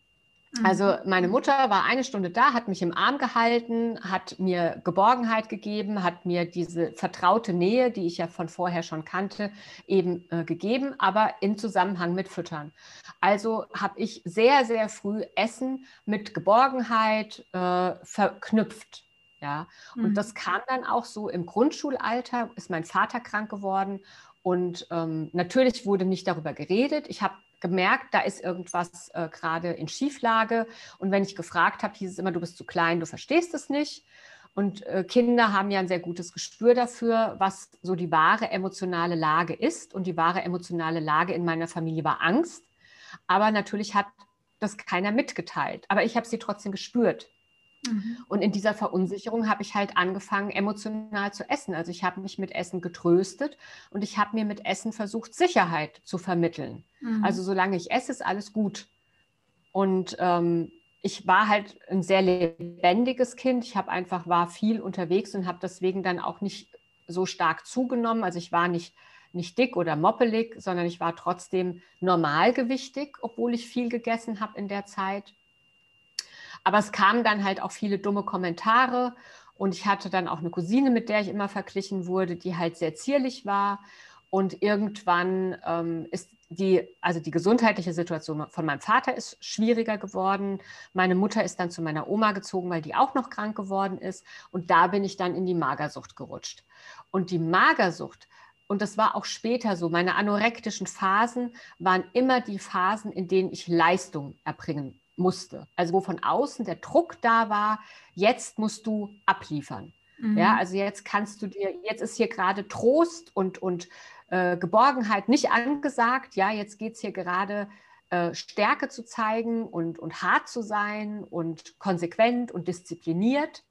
Mhm. Also meine Mutter war eine Stunde da, hat mich im Arm gehalten, hat mir Geborgenheit gegeben, hat mir diese vertraute Nähe, die ich ja von vorher schon kannte, eben äh, gegeben, aber in Zusammenhang mit Füttern. Also habe ich sehr, sehr früh Essen mit Geborgenheit äh, verknüpft. Ja, und mhm. das kam dann auch so im Grundschulalter, ist mein Vater krank geworden und ähm, natürlich wurde nicht darüber geredet. Ich habe gemerkt, da ist irgendwas äh, gerade in Schieflage. Und wenn ich gefragt habe, hieß es immer, du bist zu klein, du verstehst es nicht. Und äh, Kinder haben ja ein sehr gutes Gespür dafür, was so die wahre emotionale Lage ist. Und die wahre emotionale Lage in meiner Familie war Angst. Aber natürlich hat das keiner mitgeteilt. Aber ich habe sie trotzdem gespürt. Mhm. Und in dieser Verunsicherung habe ich halt angefangen, emotional zu essen. Also ich habe mich mit Essen getröstet und ich habe mir mit Essen versucht, Sicherheit zu vermitteln. Mhm. Also solange ich esse, ist alles gut. Und ähm, ich war halt ein sehr lebendiges Kind. Ich habe einfach war viel unterwegs und habe deswegen dann auch nicht so stark zugenommen. Also ich war nicht nicht dick oder moppelig, sondern ich war trotzdem normalgewichtig, obwohl ich viel gegessen habe in der Zeit. Aber es kamen dann halt auch viele dumme Kommentare und ich hatte dann auch eine Cousine, mit der ich immer verglichen wurde, die halt sehr zierlich war. Und irgendwann ähm, ist die, also die gesundheitliche Situation von meinem Vater ist schwieriger geworden. Meine Mutter ist dann zu meiner Oma gezogen, weil die auch noch krank geworden ist. Und da bin ich dann in die Magersucht gerutscht. Und die Magersucht, und das war auch später so, meine anorektischen Phasen waren immer die Phasen, in denen ich Leistung erbringen musste. Also wo von außen der Druck da war, jetzt musst du abliefern. Mhm. Ja, also jetzt kannst du dir, jetzt ist hier gerade Trost und, und äh, Geborgenheit nicht angesagt. Ja, jetzt geht es hier gerade äh, Stärke zu zeigen und, und hart zu sein und konsequent und diszipliniert.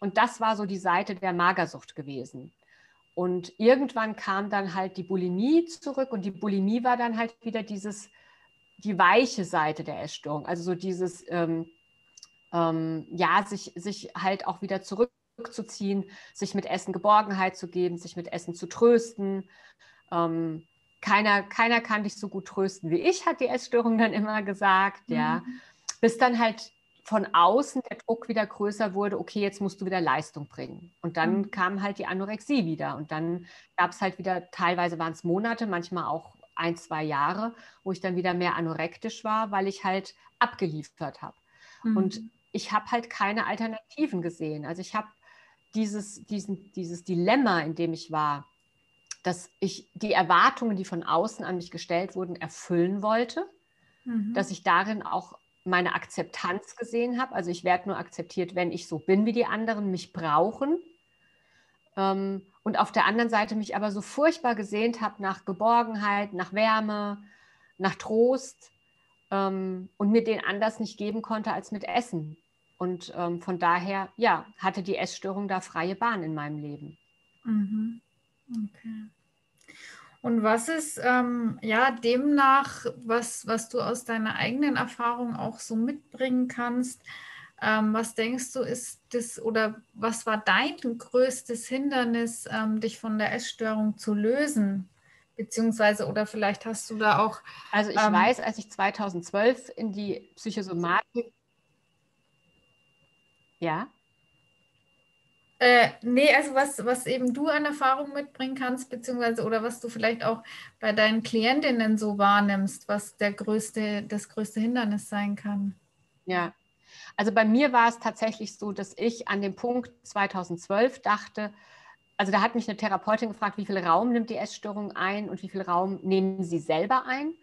Und das war so die Seite der Magersucht gewesen. Und irgendwann kam dann halt die Bulimie zurück und die Bulimie war dann halt wieder dieses die weiche Seite der Essstörung. Also so dieses, ähm, ähm, ja, sich, sich halt auch wieder zurückzuziehen, sich mit Essen Geborgenheit zu geben, sich mit Essen zu trösten. Ähm, keiner, keiner kann dich so gut trösten wie ich, hat die Essstörung dann immer gesagt, mhm. ja. Bis dann halt von außen der Druck wieder größer wurde, okay, jetzt musst du wieder Leistung bringen. Und dann mhm. kam halt die Anorexie wieder. Und dann gab es halt wieder, teilweise waren es Monate, manchmal auch ein, zwei Jahre, wo ich dann wieder mehr anorektisch war, weil ich halt abgeliefert habe. Mhm. Und ich habe halt keine Alternativen gesehen. Also ich habe dieses, diesen, dieses Dilemma, in dem ich war, dass ich die Erwartungen, die von außen an mich gestellt wurden, erfüllen wollte, mhm. dass ich darin auch meine Akzeptanz gesehen habe. Also ich werde nur akzeptiert, wenn ich so bin wie die anderen, mich brauchen. Ähm, und auf der anderen Seite mich aber so furchtbar gesehnt habe nach Geborgenheit, nach Wärme, nach Trost ähm, und mir den anders nicht geben konnte als mit Essen. Und ähm, von daher, ja, hatte die Essstörung da freie Bahn in meinem Leben. Mhm. Okay. Und was ist ähm, ja demnach, was, was du aus deiner eigenen Erfahrung auch so mitbringen kannst, Ähm, was denkst du, ist das oder was war dein größtes Hindernis, ähm, dich von der Essstörung zu lösen? Beziehungsweise, oder vielleicht hast du da auch. Also, ich ähm, weiß, als ich 2012 in die Psychosomatik. Ja. Äh, nee, also was, was eben du an Erfahrung mitbringen kannst, beziehungsweise oder was du vielleicht auch bei deinen Klientinnen so wahrnimmst, was der größte, das größte Hindernis sein kann. Ja, also bei mir war es tatsächlich so, dass ich an dem Punkt 2012 dachte, also da hat mich eine Therapeutin gefragt, wie viel Raum nimmt die Essstörung ein und wie viel Raum nehmen sie selber ein?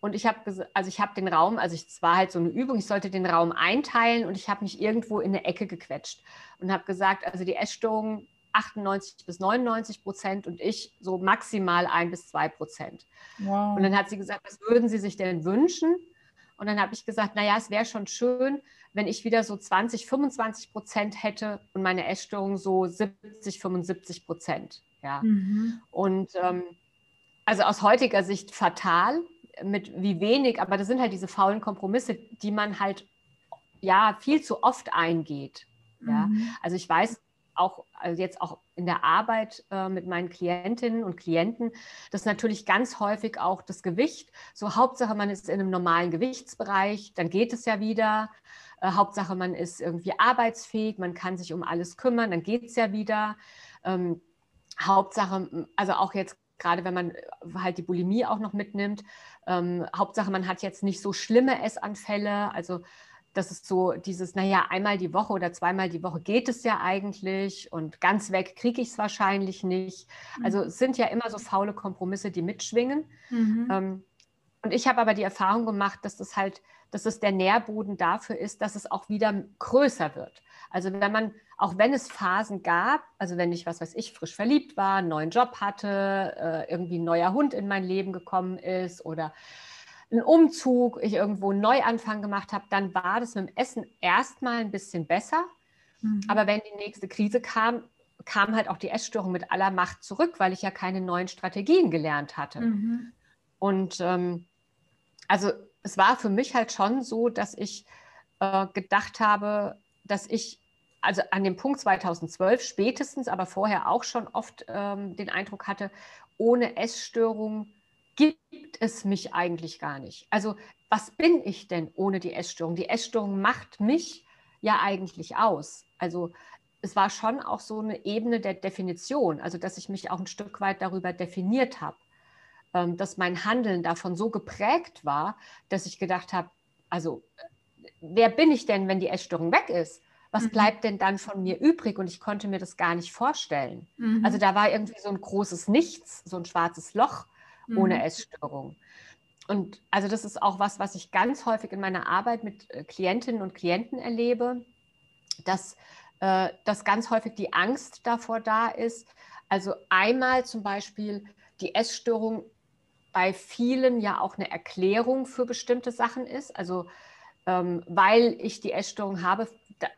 Und ich habe also ich habe den Raum, also es war halt so eine Übung, ich sollte den Raum einteilen und ich habe mich irgendwo in eine Ecke gequetscht und habe gesagt, also die Essstörung 98 bis 99 Prozent und ich so maximal ein bis zwei Prozent. Wow. Und dann hat sie gesagt, was würden Sie sich denn wünschen? Und dann habe ich gesagt, naja, es wäre schon schön, wenn ich wieder so 20, 25 Prozent hätte und meine Essstörung so 70, 75 Prozent. Ja. Mhm. Und ähm, also aus heutiger Sicht fatal, mit wie wenig, aber das sind halt diese faulen Kompromisse, die man halt ja viel zu oft eingeht. Ja, mhm. also ich weiß auch, also jetzt auch in der Arbeit äh, mit meinen Klientinnen und Klienten, dass natürlich ganz häufig auch das Gewicht, so Hauptsache man ist in einem normalen Gewichtsbereich, dann geht es ja wieder. Äh, Hauptsache man ist irgendwie arbeitsfähig, man kann sich um alles kümmern, dann geht es ja wieder. Ähm, Hauptsache, also auch jetzt gerade wenn man äh, halt die Bulimie auch noch mitnimmt. Ähm, Hauptsache, man hat jetzt nicht so schlimme Essanfälle. Also das ist so dieses, naja, einmal die Woche oder zweimal die Woche geht es ja eigentlich und ganz weg kriege ich es wahrscheinlich nicht. Also mhm. es sind ja immer so faule Kompromisse, die mitschwingen. Mhm. Ähm, und ich habe aber die Erfahrung gemacht, dass das halt, dass es der Nährboden dafür ist, dass es auch wieder größer wird. Also wenn man, auch wenn es Phasen gab, also wenn ich, was weiß ich, frisch verliebt war, einen neuen Job hatte, äh, irgendwie ein neuer Hund in mein Leben gekommen ist oder einen Umzug, ich irgendwo einen Neuanfang gemacht habe, dann war das mit dem Essen erstmal ein bisschen besser. Mhm. Aber wenn die nächste Krise kam, kam halt auch die Essstörung mit aller Macht zurück, weil ich ja keine neuen Strategien gelernt hatte. Mhm. Und ähm, also es war für mich halt schon so, dass ich äh, gedacht habe, dass ich also an dem Punkt 2012 spätestens, aber vorher auch schon oft ähm, den Eindruck hatte, ohne Essstörung gibt es mich eigentlich gar nicht. Also was bin ich denn ohne die Essstörung? Die Essstörung macht mich ja eigentlich aus. Also es war schon auch so eine Ebene der Definition, also dass ich mich auch ein Stück weit darüber definiert habe, dass mein Handeln davon so geprägt war, dass ich gedacht habe, also wer bin ich denn, wenn die Essstörung weg ist? was mhm. bleibt denn dann von mir übrig? Und ich konnte mir das gar nicht vorstellen. Mhm. Also da war irgendwie so ein großes Nichts, so ein schwarzes Loch mhm. ohne Essstörung. Und also das ist auch was, was ich ganz häufig in meiner Arbeit mit äh, Klientinnen und Klienten erlebe, dass, äh, dass ganz häufig die Angst davor da ist. Also einmal zum Beispiel die Essstörung bei vielen ja auch eine Erklärung für bestimmte Sachen ist. Also ähm, weil ich die Essstörung habe,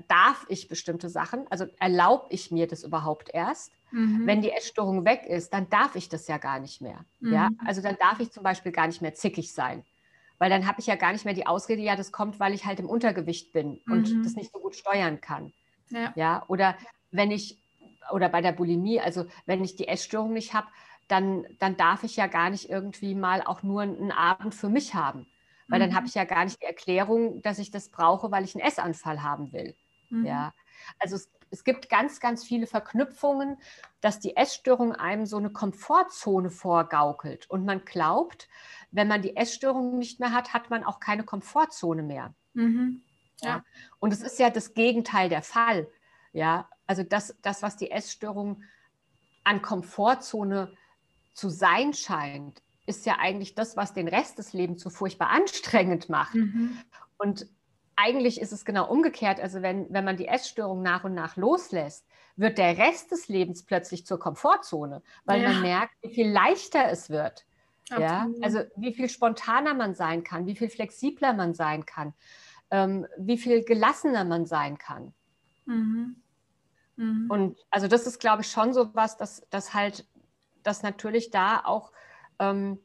darf ich bestimmte Sachen, also erlaube ich mir das überhaupt erst. Mhm. Wenn die Essstörung weg ist, dann darf ich das ja gar nicht mehr. Mhm. Ja? Also dann darf ich zum Beispiel gar nicht mehr zickig sein. Weil dann habe ich ja gar nicht mehr die Ausrede, ja, das kommt, weil ich halt im Untergewicht bin mhm. und das nicht so gut steuern kann. Ja. ja. Oder wenn ich, oder bei der Bulimie, also wenn ich die Essstörung nicht habe, dann, dann darf ich ja gar nicht irgendwie mal auch nur einen Abend für mich haben. Weil mhm. dann habe ich ja gar nicht die Erklärung, dass ich das brauche, weil ich einen Essanfall haben will. Mhm. Ja. Also es, es gibt ganz, ganz viele Verknüpfungen, dass die Essstörung einem so eine Komfortzone vorgaukelt. Und man glaubt, wenn man die Essstörung nicht mehr hat, hat man auch keine Komfortzone mehr. Mhm. Ja. ja. Und es ist ja das Gegenteil der Fall. Ja, also das, das was die Essstörung an Komfortzone zu sein scheint, ist ja eigentlich das, was den Rest des Lebens so furchtbar anstrengend macht. Mhm. Und eigentlich ist es genau umgekehrt. Also wenn, wenn man die Essstörung nach und nach loslässt, wird der Rest des Lebens plötzlich zur Komfortzone, weil ja. man merkt, wie viel leichter es wird. Ja, also wie viel spontaner man sein kann, wie viel flexibler man sein kann, ähm, wie viel gelassener man sein kann. Mhm. Mhm. Und also das ist, glaube ich, schon so was, dass, dass halt, dass natürlich da auch ähm,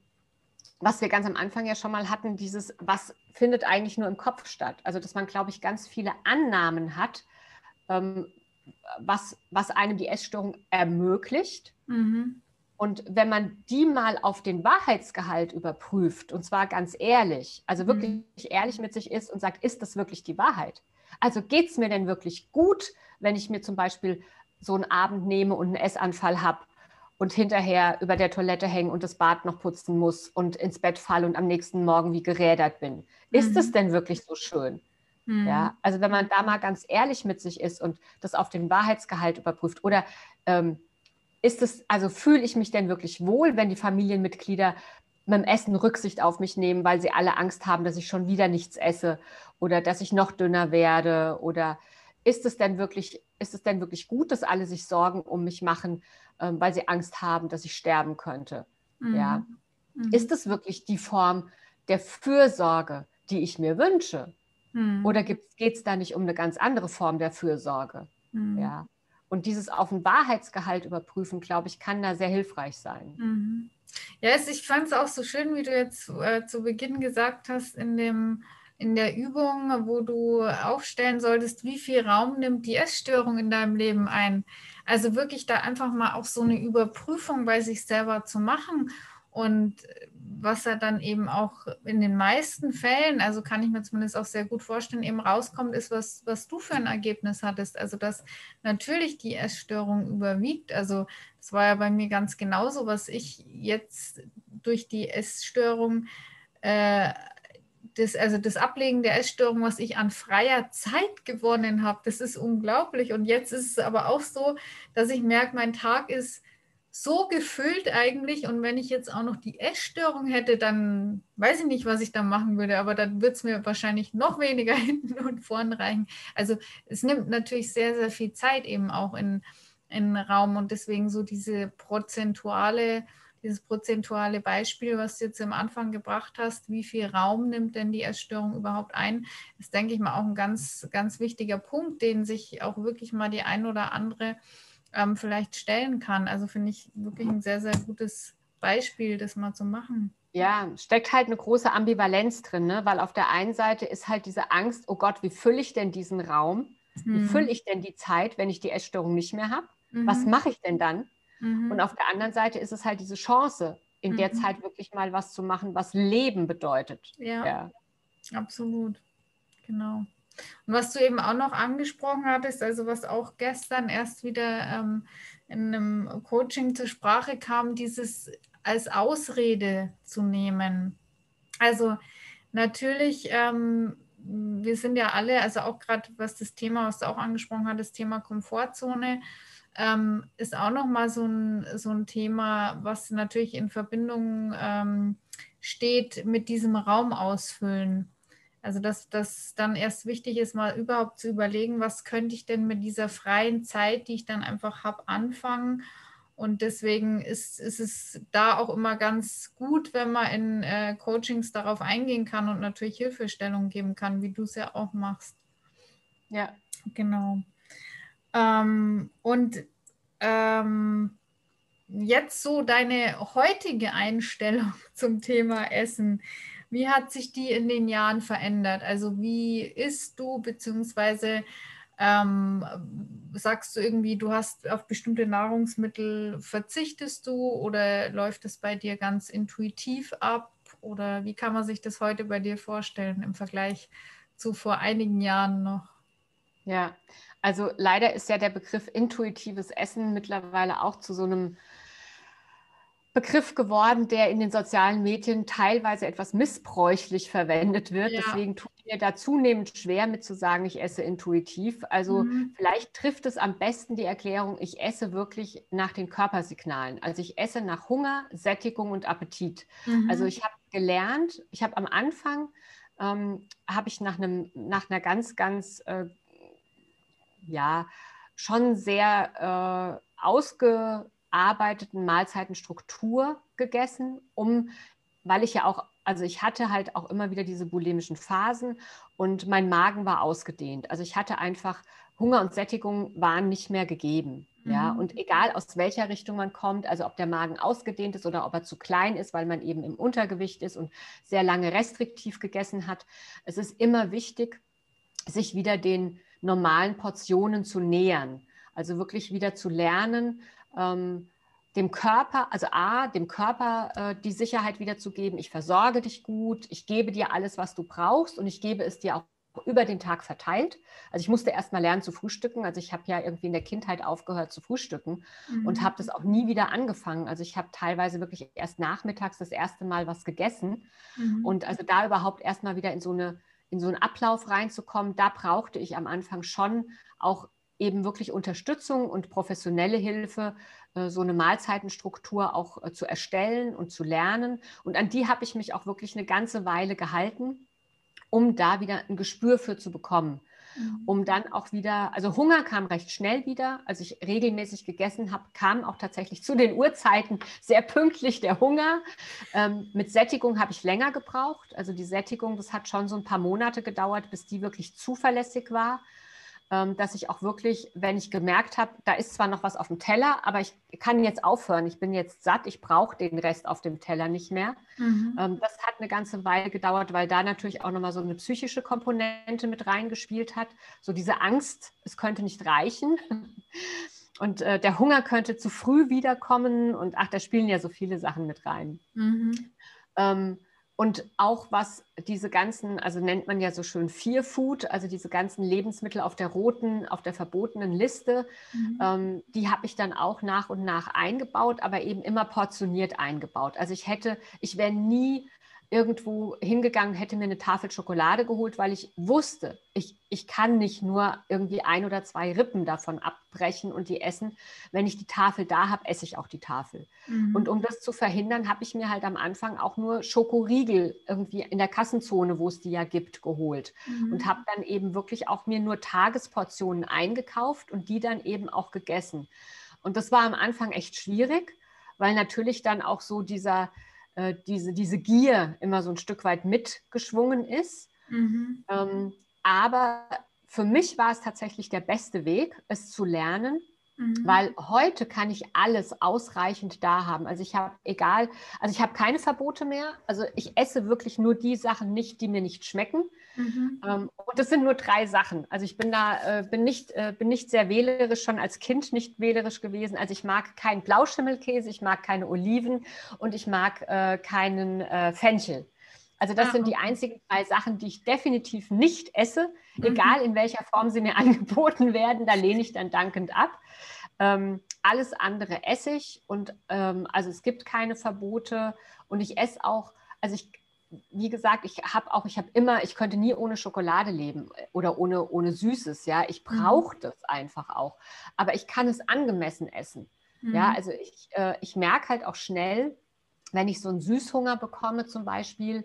was wir ganz am Anfang ja schon mal hatten, dieses, was findet eigentlich nur im Kopf statt? Also, dass man, glaube ich, ganz viele Annahmen hat, ähm, was, was einem die Essstörung ermöglicht. Mhm. Und wenn man die mal auf den Wahrheitsgehalt überprüft, und zwar ganz ehrlich, also wirklich mhm. ehrlich mit sich ist und sagt, ist das wirklich die Wahrheit? Also geht es mir denn wirklich gut, wenn ich mir zum Beispiel so einen Abend nehme und einen Essanfall habe und hinterher über der Toilette hänge und das Bad noch putzen muss und ins Bett falle und am nächsten Morgen wie gerädert bin? Ist es mhm. denn wirklich so schön? Mhm. Ja, also wenn man da mal ganz ehrlich mit sich ist und das auf den Wahrheitsgehalt überprüft oder ähm, ist es, also fühle ich mich denn wirklich wohl, wenn die Familienmitglieder mit dem Essen Rücksicht auf mich nehmen, weil sie alle Angst haben, dass ich schon wieder nichts esse oder dass ich noch dünner werde oder ist es denn wirklich, ist es denn wirklich gut, dass alle sich Sorgen um mich machen, ähm, weil sie Angst haben, dass ich sterben könnte? Mhm. Ja. Mhm. Ist es wirklich die Form der Fürsorge, die ich mir wünsche? Mhm. Oder geht es da nicht um eine ganz andere Form der Fürsorge? Mhm. Ja. Und dieses auf den Wahrheitsgehalt überprüfen, glaube ich, kann da sehr hilfreich sein. Mhm. Ja, ich fand es auch so schön, wie du jetzt äh, zu Beginn gesagt hast, in, dem, in der Übung, wo du aufstellen solltest, wie viel Raum nimmt die Essstörung in deinem Leben ein. Also wirklich da einfach mal auch so eine Überprüfung bei sich selber zu machen und was er dann eben auch in den meisten Fällen, also kann ich mir zumindest auch sehr gut vorstellen, eben rauskommt, ist, was, was du für ein Ergebnis hattest. Also dass natürlich die Essstörung überwiegt. Also das war ja bei mir ganz genauso, was ich jetzt durch die Essstörung, äh, das, also das Ablegen der Essstörung, was ich an freier Zeit gewonnen habe, das ist unglaublich. Und jetzt ist es aber auch so, dass ich merke, mein Tag ist so gefüllt eigentlich. Und wenn ich jetzt auch noch die Essstörung hätte, dann weiß ich nicht, was ich da machen würde, aber dann wird es mir wahrscheinlich noch weniger (laughs) hinten und vorn reichen. Also es nimmt natürlich sehr, sehr viel Zeit eben auch in, in Raum und deswegen so diese prozentuale, dieses prozentuale Beispiel, was du jetzt am Anfang gebracht hast, wie viel Raum nimmt denn die Essstörung überhaupt ein, ist, denke ich mal, auch ein ganz, ganz wichtiger Punkt, den sich auch wirklich mal die ein oder andere ähm, vielleicht stellen kann. Also finde ich wirklich ein sehr, sehr gutes Beispiel, das mal zu machen. Ja, steckt halt eine große Ambivalenz drin, ne? weil auf der einen Seite ist halt diese Angst, oh Gott, wie fülle ich denn diesen Raum? Wie mhm. fülle ich denn die Zeit, wenn ich die Essstörung nicht mehr habe? Mhm. Was mache ich denn dann? Mhm. Und auf der anderen Seite ist es halt diese Chance, in der mhm. Zeit wirklich mal was zu machen, was Leben bedeutet. Ja, ja. absolut. Genau. Und was du eben auch noch angesprochen hattest, also was auch gestern erst wieder ähm, in einem Coaching zur Sprache kam, dieses als Ausrede zu nehmen. Also natürlich, ähm, wir sind ja alle, also auch gerade was das Thema, was du auch angesprochen hast, das Thema Komfortzone, ähm, ist auch nochmal so ein, so ein Thema, was natürlich in Verbindung ähm, steht mit diesem Raum ausfüllen. Also dass das dann erst wichtig ist, mal überhaupt zu überlegen, was könnte ich denn mit dieser freien Zeit, die ich dann einfach habe, anfangen. Und deswegen ist, ist es da auch immer ganz gut, wenn man in äh, Coachings darauf eingehen kann und natürlich Hilfestellung geben kann, wie du es ja auch machst. Ja. Genau. Ähm, und ähm, jetzt so deine heutige Einstellung (laughs) zum Thema Essen. Wie hat sich die in den Jahren verändert? Also wie isst du, beziehungsweise ähm, sagst du irgendwie, du hast auf bestimmte Nahrungsmittel verzichtest du oder läuft es bei dir ganz intuitiv ab? Oder wie kann man sich das heute bei dir vorstellen im Vergleich zu vor einigen Jahren noch? Ja, also leider ist ja der Begriff intuitives Essen mittlerweile auch zu so einem Begriff geworden, der in den sozialen Medien teilweise etwas missbräuchlich verwendet wird. Ja. Deswegen tut mir da zunehmend schwer mit zu sagen, ich esse intuitiv. Also mhm. vielleicht trifft es am besten die Erklärung, ich esse wirklich nach den Körpersignalen. Also ich esse nach Hunger, Sättigung und Appetit. Mhm. Also ich habe gelernt, ich habe am Anfang, ähm, habe ich nach, einem, nach einer ganz, ganz, äh, ja, schon sehr äh, ausge gearbeiteten Mahlzeitenstruktur gegessen, um, weil ich ja auch, also ich hatte halt auch immer wieder diese bulimischen Phasen und mein Magen war ausgedehnt. Also ich hatte einfach Hunger und Sättigung waren nicht mehr gegeben. Ja, mhm. und egal aus welcher Richtung man kommt, also ob der Magen ausgedehnt ist oder ob er zu klein ist, weil man eben im Untergewicht ist und sehr lange restriktiv gegessen hat, es ist immer wichtig, sich wieder den normalen Portionen zu nähern. Also wirklich wieder zu lernen, ähm, dem Körper, also A, dem Körper äh, die Sicherheit wiederzugeben, ich versorge dich gut, ich gebe dir alles, was du brauchst und ich gebe es dir auch über den Tag verteilt. Also ich musste erst mal lernen zu frühstücken. Also ich habe ja irgendwie in der Kindheit aufgehört zu frühstücken mhm. und habe das auch nie wieder angefangen. Also ich habe teilweise wirklich erst nachmittags das erste Mal was gegessen. Mhm. Und also da überhaupt erst mal wieder in so, eine, in so einen Ablauf reinzukommen, da brauchte ich am Anfang schon auch eben wirklich Unterstützung und professionelle Hilfe, äh, so eine Mahlzeitenstruktur auch äh, zu erstellen und zu lernen. Und an die habe ich mich auch wirklich eine ganze Weile gehalten um da wieder ein Gespür für zu bekommen. Mhm. Um dann auch wieder, also Hunger kam recht schnell wieder. Als ich regelmäßig gegessen habe, kam auch tatsächlich zu den Uhrzeiten sehr pünktlich der Hunger. Ähm, mit Sättigung habe ich länger gebraucht. Also die Sättigung, das hat schon so ein paar Monate gedauert, bis die wirklich zuverlässig war. Ähm, dass ich auch wirklich, wenn ich gemerkt habe, da ist zwar noch was auf dem Teller, aber ich kann jetzt aufhören, ich bin jetzt satt, ich brauche den Rest auf dem Teller nicht mehr. Mhm. Ähm, das hat eine ganze Weile gedauert, weil da natürlich auch nochmal so eine psychische Komponente mit reingespielt hat. So diese Angst, es könnte nicht reichen. (laughs) Und äh, der Hunger könnte zu früh wiederkommen. Und ach, da spielen ja so viele Sachen mit rein. Mhm. Ähm, und auch was diese ganzen, also nennt man ja so schön Fear Food, also diese ganzen Lebensmittel auf der roten, auf der verbotenen Liste, mhm. ähm, die habe ich dann auch nach und nach eingebaut, aber eben immer portioniert eingebaut. Also ich hätte, ich wäre nie irgendwo hingegangen, hätte mir eine Tafel Schokolade geholt, weil ich wusste, ich, ich kann nicht nur irgendwie ein oder zwei Rippen davon abbrechen und die essen. Wenn ich die Tafel da habe, esse ich auch die Tafel. Mhm. Und um das zu verhindern, habe ich mir halt am Anfang auch nur Schokoriegel irgendwie in der Kassenzone, wo es die ja gibt, geholt. Mhm. Und habe dann eben wirklich auch mir nur Tagesportionen eingekauft und die dann eben auch gegessen. Und das war am Anfang echt schwierig, weil natürlich dann auch so dieser äh, diese, diese Gier immer so ein Stück weit mitgeschwungen ist. Mhm. Ähm, aber für mich war es tatsächlich der beste Weg, es zu lernen, Mhm. Weil heute kann ich alles ausreichend da haben. Also ich habe egal, also ich habe keine Verbote mehr. Also ich esse wirklich nur die Sachen nicht, die mir nicht schmecken. Mhm. Ähm, und das sind nur drei Sachen. Also ich bin da, äh, bin, nicht, äh, bin nicht sehr wählerisch, schon als Kind nicht wählerisch gewesen. Also ich mag keinen Blauschimmelkäse, ich mag keine Oliven und ich mag äh, keinen äh, Fenchel. Also das ah, sind die einzigen drei Sachen, die ich definitiv nicht esse, mhm. egal in welcher Form sie mir (laughs) angeboten werden. Da lehne ich dann dankend ab. Ähm, alles andere esse ich und ähm, also es gibt keine Verbote und ich esse auch, also ich, wie gesagt, ich habe auch, ich habe immer, ich könnte nie ohne Schokolade leben oder ohne, ohne Süßes, ja. Ich brauche mhm. das einfach auch. Aber ich kann es angemessen essen. Mhm. Ja, also ich, äh, ich merke halt auch schnell, wenn ich so einen Süßhunger bekomme zum Beispiel,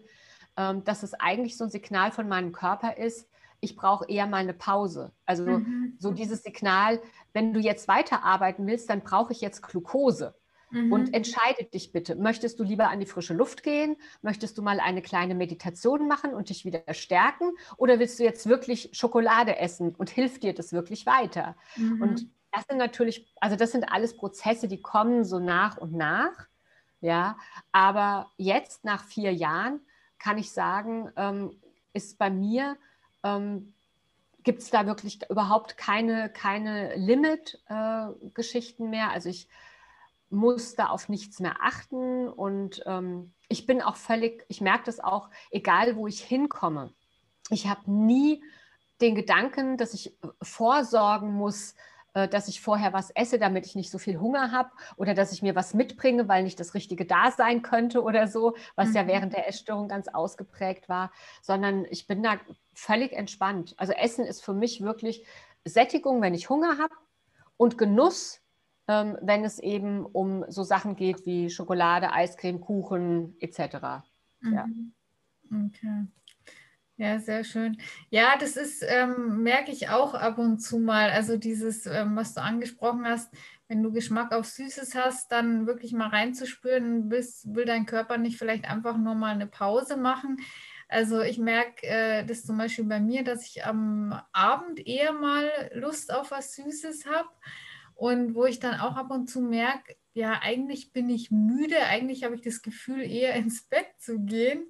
ähm, dass es eigentlich so ein Signal von meinem Körper ist, ich brauche eher mal eine Pause. Also mhm. so dieses Signal, wenn du jetzt weiterarbeiten willst, dann brauche ich jetzt Glucose. Mhm. Und entscheide dich bitte. Möchtest du lieber an die frische Luft gehen? Möchtest du mal eine kleine Meditation machen und dich wieder stärken? Oder willst du jetzt wirklich Schokolade essen und hilft dir das wirklich weiter? Mhm. Und das sind natürlich, also das sind alles Prozesse, die kommen so nach und nach. Ja, aber jetzt nach vier Jahren kann ich sagen, ähm, ist bei mir, ähm, gibt es da wirklich überhaupt keine, keine Limit-Geschichten äh, mehr. Also ich muss da auf nichts mehr achten und ähm, ich bin auch völlig, ich merke das auch, egal wo ich hinkomme. Ich habe nie den Gedanken, dass ich vorsorgen muss, dass ich vorher was esse, damit ich nicht so viel Hunger habe oder dass ich mir was mitbringe, weil nicht das Richtige da sein könnte oder so, was mhm. ja während der Essstörung ganz ausgeprägt war, sondern ich bin da völlig entspannt. Also Essen ist für mich wirklich Sättigung, wenn ich Hunger habe und Genuss, ähm, wenn es eben um so Sachen geht wie Schokolade, Eiscreme, Kuchen etc. Mhm. Ja. Okay. Ja, sehr schön. Ja, das ist, ähm, merke ich auch ab und zu mal. Also dieses, ähm, was du angesprochen hast, wenn du Geschmack auf Süßes hast, dann wirklich mal reinzuspüren, bis, will dein Körper nicht vielleicht einfach nur mal eine Pause machen. Also ich merke äh, das zum Beispiel bei mir, dass ich am Abend eher mal Lust auf was Süßes habe. und wo ich dann auch ab und zu merke, ja, eigentlich bin ich müde, eigentlich habe ich das Gefühl, eher (laughs) ins Bett zu gehen.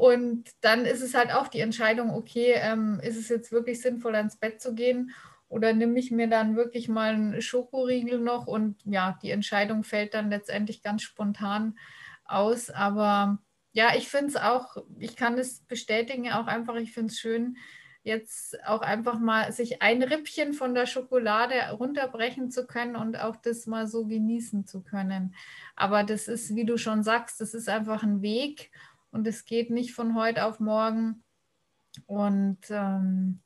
Und dann ist es halt auch die Entscheidung, okay, ähm, ist es jetzt wirklich sinnvoll, ins Bett zu gehen? Oder nehme ich mir dann wirklich mal einen Schokoriegel noch? Und ja, die Entscheidung fällt dann letztendlich ganz spontan aus. Aber ja, ich finde es auch, ich kann es bestätigen, auch einfach, ich finde es schön, jetzt auch einfach mal sich ein Rippchen von der Schokolade runterbrechen zu können und auch das mal so genießen zu können. Aber das ist, wie du schon sagst, das ist einfach ein Weg und es geht nicht von heute auf morgen. Und ähm,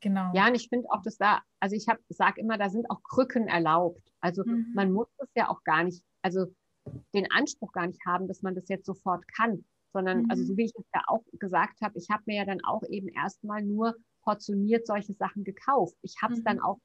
genau. Ja, und ich finde auch, dass da, also ich sage immer, da sind auch Krücken erlaubt. Also mhm. man muss es ja auch gar nicht, also den Anspruch gar nicht haben, dass man das jetzt sofort kann, sondern mhm. also so wie ich es ja auch gesagt habe, ich habe mir ja dann auch eben erstmal nur portioniert solche Sachen gekauft. Ich habe es mhm. dann auch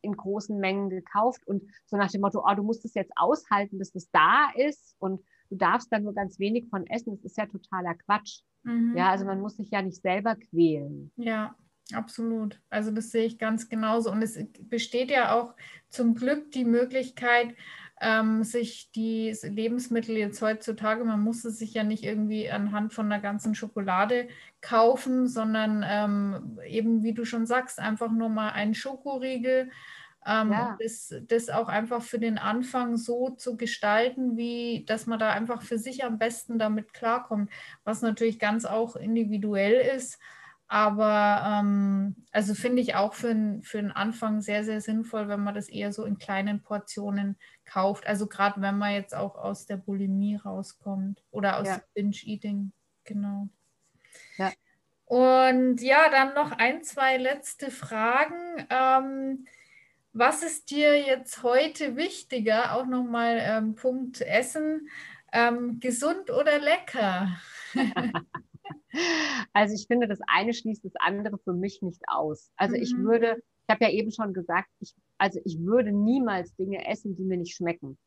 in großen Mengen gekauft und so nach dem Motto, oh, du musst es jetzt aushalten, bis es da ist und du darfst dann nur ganz wenig von essen. Das ist ja totaler Quatsch. Mhm. Ja, also man muss sich ja nicht selber quälen. Ja, absolut. Also das sehe ich ganz genauso. Und es besteht ja auch zum Glück die Möglichkeit, ähm, sich die Lebensmittel jetzt heutzutage, man muss es sich ja nicht irgendwie anhand von einer ganzen Schokolade kaufen, sondern ähm, eben, wie du schon sagst, einfach nur mal einen Schokoriegel. Ähm, ja. das, das auch einfach für den Anfang so zu gestalten, wie dass man da einfach für sich am besten damit klarkommt, was natürlich ganz auch individuell ist. Aber ähm, also finde ich auch für, für den Anfang sehr, sehr sinnvoll, wenn man das eher so in kleinen Portionen kauft. Also gerade wenn man jetzt auch aus der Bulimie rauskommt oder aus ja. Binge-Eating. Genau. Ja. Und ja, dann noch ein, zwei letzte Fragen. Ähm, was ist dir jetzt heute wichtiger? Auch nochmal ähm, Punkt Essen. Ähm, gesund oder lecker? (laughs) Also ich finde, das eine schließt das andere für mich nicht aus. Also mhm. ich würde, ich habe ja eben schon gesagt, ich, also ich würde niemals Dinge essen, die mir nicht schmecken.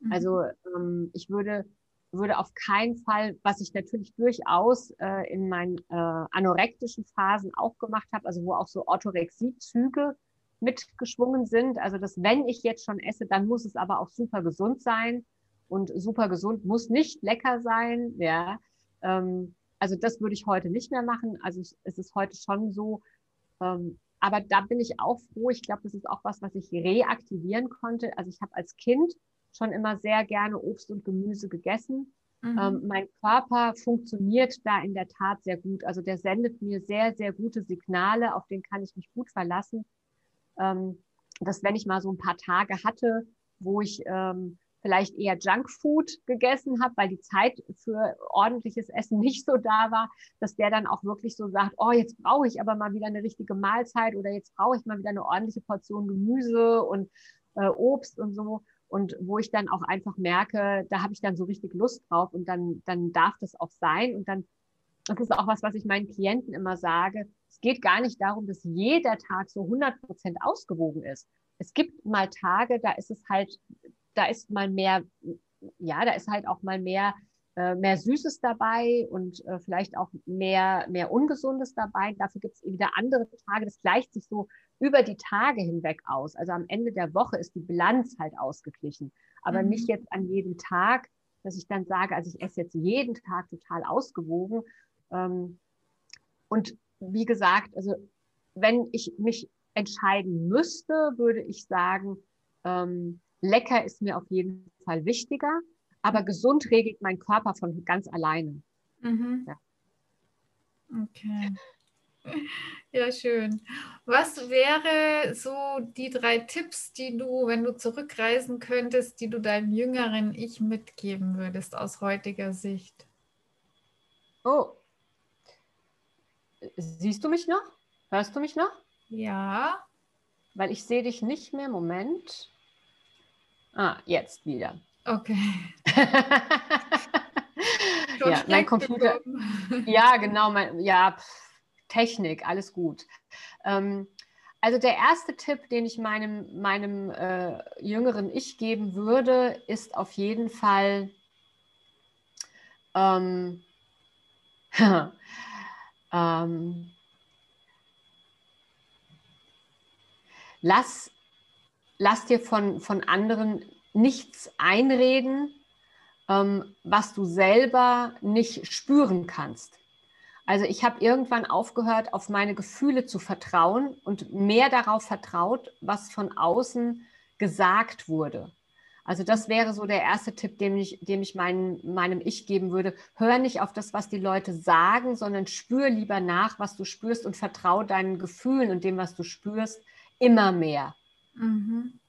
Mhm. Also ähm, ich würde, würde auf keinen Fall, was ich natürlich durchaus äh, in meinen äh, anorektischen Phasen auch gemacht habe, also wo auch so Orthorexie-Züge mitgeschwungen sind. Also dass wenn ich jetzt schon esse, dann muss es aber auch super gesund sein. Und super gesund muss nicht lecker sein. Ja. Ähm, also das würde ich heute nicht mehr machen. Also es ist heute schon so. Ähm, aber da bin ich auch froh. Ich glaube, das ist auch was, was ich reaktivieren konnte. Also ich habe als Kind schon immer sehr gerne Obst und Gemüse gegessen. Mhm. Ähm, mein Körper funktioniert da in der Tat sehr gut. Also der sendet mir sehr, sehr gute Signale, auf den kann ich mich gut verlassen. Ähm, dass wenn ich mal so ein paar Tage hatte, wo ich ähm, vielleicht eher Junkfood gegessen habe, weil die Zeit für ordentliches Essen (laughs) nicht so da war, dass der dann auch wirklich so sagt, oh, jetzt brauche ich aber mal wieder eine richtige Mahlzeit oder jetzt brauche ich mal wieder eine ordentliche Portion Gemüse und äh, Obst und so. Und wo ich dann auch einfach merke, da habe ich dann so richtig Lust drauf und dann, dann darf das auch sein. Und dann, das ist auch was, was ich meinen Klienten immer sage. Es geht gar nicht darum, dass jeder Tag so 100 Prozent ausgewogen ist. Es gibt mal Tage, da ist es halt da ist mal mehr, ja, da ist halt auch mal mehr, äh, mehr Süßes dabei und äh, vielleicht auch mehr, mehr Ungesundes dabei. Dafür gibt es wieder andere Tage. Das gleicht sich so über die Tage hinweg aus. Also am Ende der Woche ist die Bilanz halt ausgeglichen. Aber mhm. nicht jetzt an jedem Tag, dass ich dann sage, also ich esse jetzt jeden Tag total ausgewogen. Ähm, und wie gesagt, also wenn ich mich entscheiden müsste, würde ich sagen, ähm, Lecker ist mir auf jeden Fall wichtiger, aber gesund regelt mein Körper von ganz alleine. Mhm. Ja. Okay. (laughs) Ja, schön. Was wäre so die drei Tipps, die du, wenn du zurückreisen könntest, die du deinem jüngeren Ich mitgeben würdest aus heutiger Sicht? Oh. Siehst du mich noch? Hörst du mich noch? Ja. Weil ich sehe dich nicht mehr. Moment. Ah, jetzt wieder. Okay. (laughs) ja, mein Computer. (laughs) ja, genau. Mein, ja, Technik, alles gut. Ähm, also der erste Tipp, den ich meinem, meinem äh, jüngeren Ich geben würde, ist auf jeden Fall, ähm, (laughs) ähm, lass lass dir von, von anderen nichts einreden, ähm, was du selber nicht spüren kannst. Also ich habe irgendwann aufgehört, auf meine Gefühle zu vertrauen und mehr darauf vertraut, was von außen gesagt wurde. Also das wäre so der erste Tipp, den ich, dem ich mein, meinem Ich geben würde. Hör nicht auf das, was die Leute sagen, sondern spür lieber nach, was du spürst und vertraue deinen Gefühlen und dem, was du spürst, immer mehr. Mhm.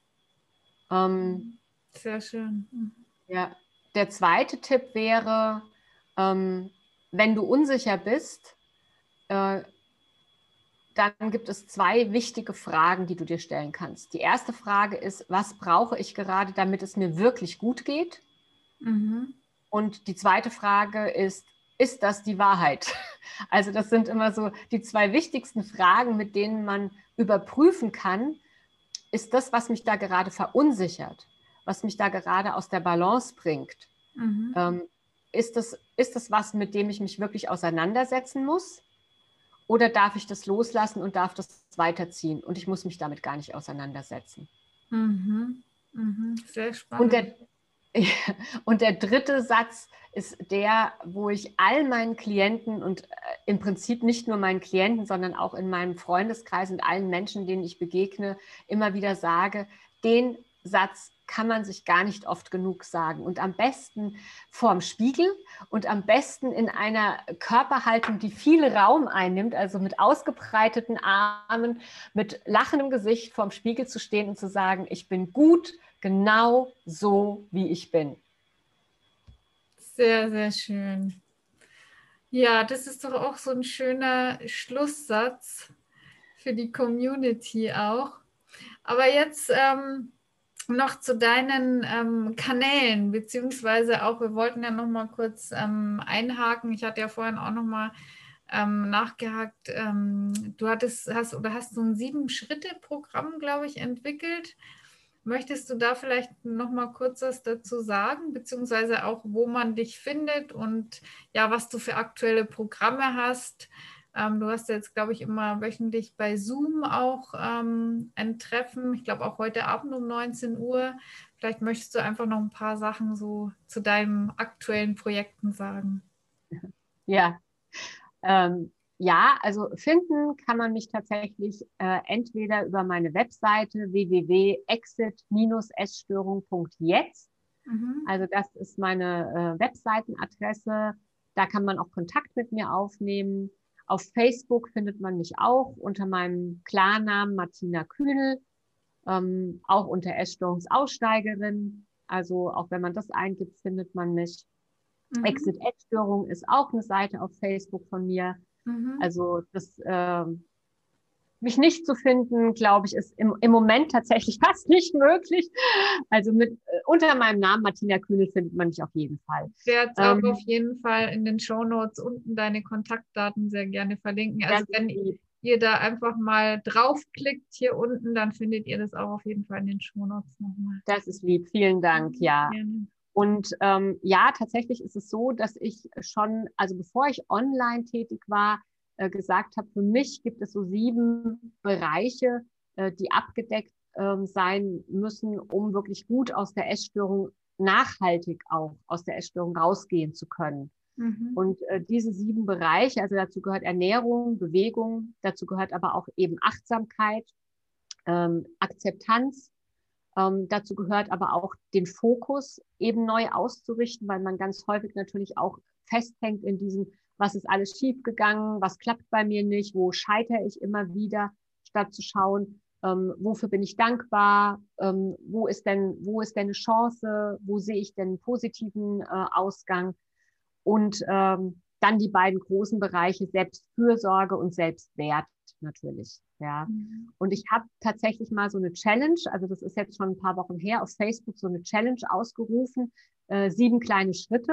Ähm, Sehr schön. Mhm. Ja. Der zweite Tipp wäre, ähm, wenn du unsicher bist, äh, dann gibt es zwei wichtige Fragen, die du dir stellen kannst. Die erste Frage ist, was brauche ich gerade, damit es mir wirklich gut geht? Mhm. Und die zweite Frage ist, ist das die Wahrheit? (laughs) Also das sind immer so die zwei wichtigsten Fragen, mit denen man überprüfen kann, ist das, was mich da gerade verunsichert, was mich da gerade aus der Balance bringt, mhm. ähm, ist, das, ist das was, mit dem ich mich wirklich auseinandersetzen muss? Oder darf ich das loslassen und darf das weiterziehen und ich muss mich damit gar nicht auseinandersetzen? Mhm. Mhm. Sehr spannend. Und der, (laughs) und der dritte Satz ist der, wo ich all meinen Klienten und äh, im Prinzip nicht nur meinen Klienten, sondern auch in meinem Freundeskreis und allen Menschen, denen ich begegne, immer wieder sage, den Satz kann man sich gar nicht oft genug sagen. Und am besten vorm Spiegel und am besten in einer Körperhaltung, die viel Raum einnimmt, also mit ausgebreiteten Armen, mit lachendem Gesicht vorm Spiegel zu stehen und zu sagen, ich bin gut, genau so, wie ich bin. Sehr, sehr schön. Ja, das ist doch auch so ein schöner Schlusssatz für die Community auch. Aber jetzt ähm, noch zu deinen ähm, Kanälen, beziehungsweise auch, wir wollten ja noch mal kurz ähm, einhaken. Ich hatte ja vorhin auch noch mal ähm, nachgehakt. Ähm, du hattest, hast oder hast so ein Sieben-Schritte-Programm, glaube ich, entwickelt. Möchtest du da vielleicht noch mal kurz was dazu sagen, beziehungsweise auch, wo man dich findet und ja, was du für aktuelle Programme hast? Ähm, du hast jetzt, glaube ich, immer wöchentlich bei Zoom auch ähm, ein Treffen. Ich glaube auch heute Abend um 19 Uhr. Vielleicht möchtest du einfach noch ein paar Sachen so zu deinen aktuellen Projekten sagen. (laughs) Ja, ähm, ja, also finden kann man mich tatsächlich äh, entweder über meine Webseite www.exit-essstörung.jetzt. Mhm. Also das ist meine äh, Webseitenadresse. Da kann man auch Kontakt mit mir aufnehmen. Auf Facebook findet man mich auch unter meinem Klarnamen Martina Kühnel, ähm, auch unter Essstörungsaussteigerin. Also auch wenn man das eingibt, findet man mich. Mhm. Exit Essstörung ist auch eine Seite auf Facebook von mir. Mhm. Also das ähm, mich nicht zu finden, glaube ich, ist im, im Moment tatsächlich (laughs) fast nicht möglich. Also mit äh, unter meinem Namen Martina Kühnel findet man mich auf jeden Fall. Ich werde ähm, auch auf jeden Fall in den Show Notes unten deine Kontaktdaten sehr gerne verlinken. Also wenn lieb. ihr da einfach mal draufklickt hier unten, dann findet ihr das auch auf jeden Fall in den Show Notes nochmal. Das ist lieb. Vielen Dank. Ja. Gerne. Und ähm, ja, tatsächlich ist es so, dass ich schon, also bevor ich online tätig war, äh, gesagt habe, für mich gibt es so sieben Bereiche, äh, die abgedeckt äh, sein müssen, um wirklich gut aus der Essstörung nachhaltig auch aus der Essstörung rausgehen zu können. Mhm. Und äh, diese sieben Bereiche, also dazu gehört Ernährung, Bewegung, dazu gehört aber auch eben Achtsamkeit, ähm, Akzeptanz, ähm, dazu gehört aber auch den Fokus eben neu auszurichten, weil man ganz häufig natürlich auch festhängt in diesen was ist alles schiefgegangen, was klappt bei mir nicht, wo scheitere ich immer wieder, statt zu schauen, ähm, wofür bin ich dankbar, ähm, wo ist denn, wo ist denn eine Chance, wo sehe ich denn einen positiven äh, Ausgang und ähm, dann die beiden großen Bereiche Selbstfürsorge und Selbstwert natürlich. Ja. Mhm. Und ich habe tatsächlich mal so eine Challenge, also das ist jetzt schon ein paar Wochen her, auf Facebook so eine Challenge ausgerufen, äh, sieben kleine Schritte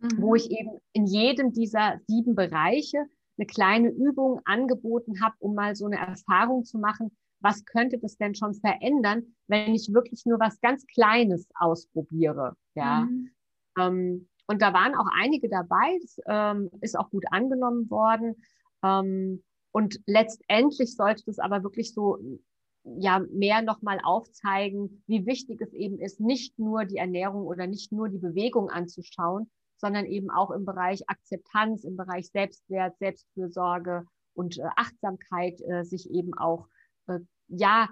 mhm. wo ich eben in jedem dieser sieben Bereiche eine kleine Übung angeboten habe, um mal so eine Erfahrung zu machen, was könnte das denn schon verändern, wenn ich wirklich nur was ganz Kleines ausprobiere. Ja. Mhm. Ähm, und da waren auch einige dabei, das ähm, ist auch gut angenommen worden. Ähm, und letztendlich sollte das aber wirklich so ja mehr nochmal aufzeigen, wie wichtig es eben ist, nicht nur die Ernährung oder nicht nur die Bewegung anzuschauen, sondern eben auch im Bereich Akzeptanz, im Bereich Selbstwert, Selbstfürsorge und äh, Achtsamkeit äh, sich eben auch äh, ja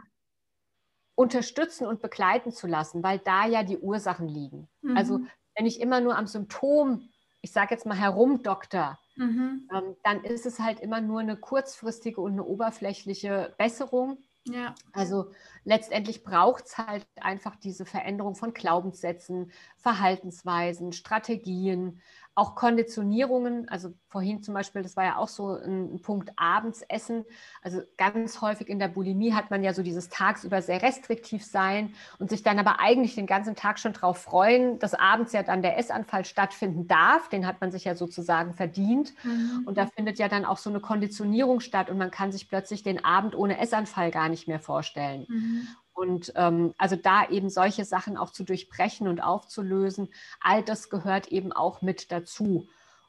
unterstützen und begleiten zu lassen, weil da ja die Ursachen liegen. Mhm. Also wenn ich immer nur am Symptom, ich sage jetzt mal herumdokter, mhm. ähm, dann ist es halt immer nur eine kurzfristige und eine oberflächliche Besserung ja. Also letztendlich braucht es halt einfach diese Veränderung von Glaubenssätzen, Verhaltensweisen, Strategien, auch Konditionierungen, also vorhin zum Beispiel, das war ja auch so ein, Punkt, abends essen. Also ganz häufig in der Bulimie hat man ja so dieses tagsüber sehr restriktiv sein und sich dann aber eigentlich den ganzen Tag schon darauf freuen, dass abends ja dann der Essanfall stattfinden darf. Den hat man sich ja sozusagen verdient. Mhm. Und da findet ja dann auch so eine Konditionierung statt und man kann sich plötzlich den Abend ohne Essanfall gar nicht mehr vorstellen. Mhm. Und ähm, also da eben solche Sachen auch zu durchbrechen und aufzulösen, all das gehört eben auch mit dazu.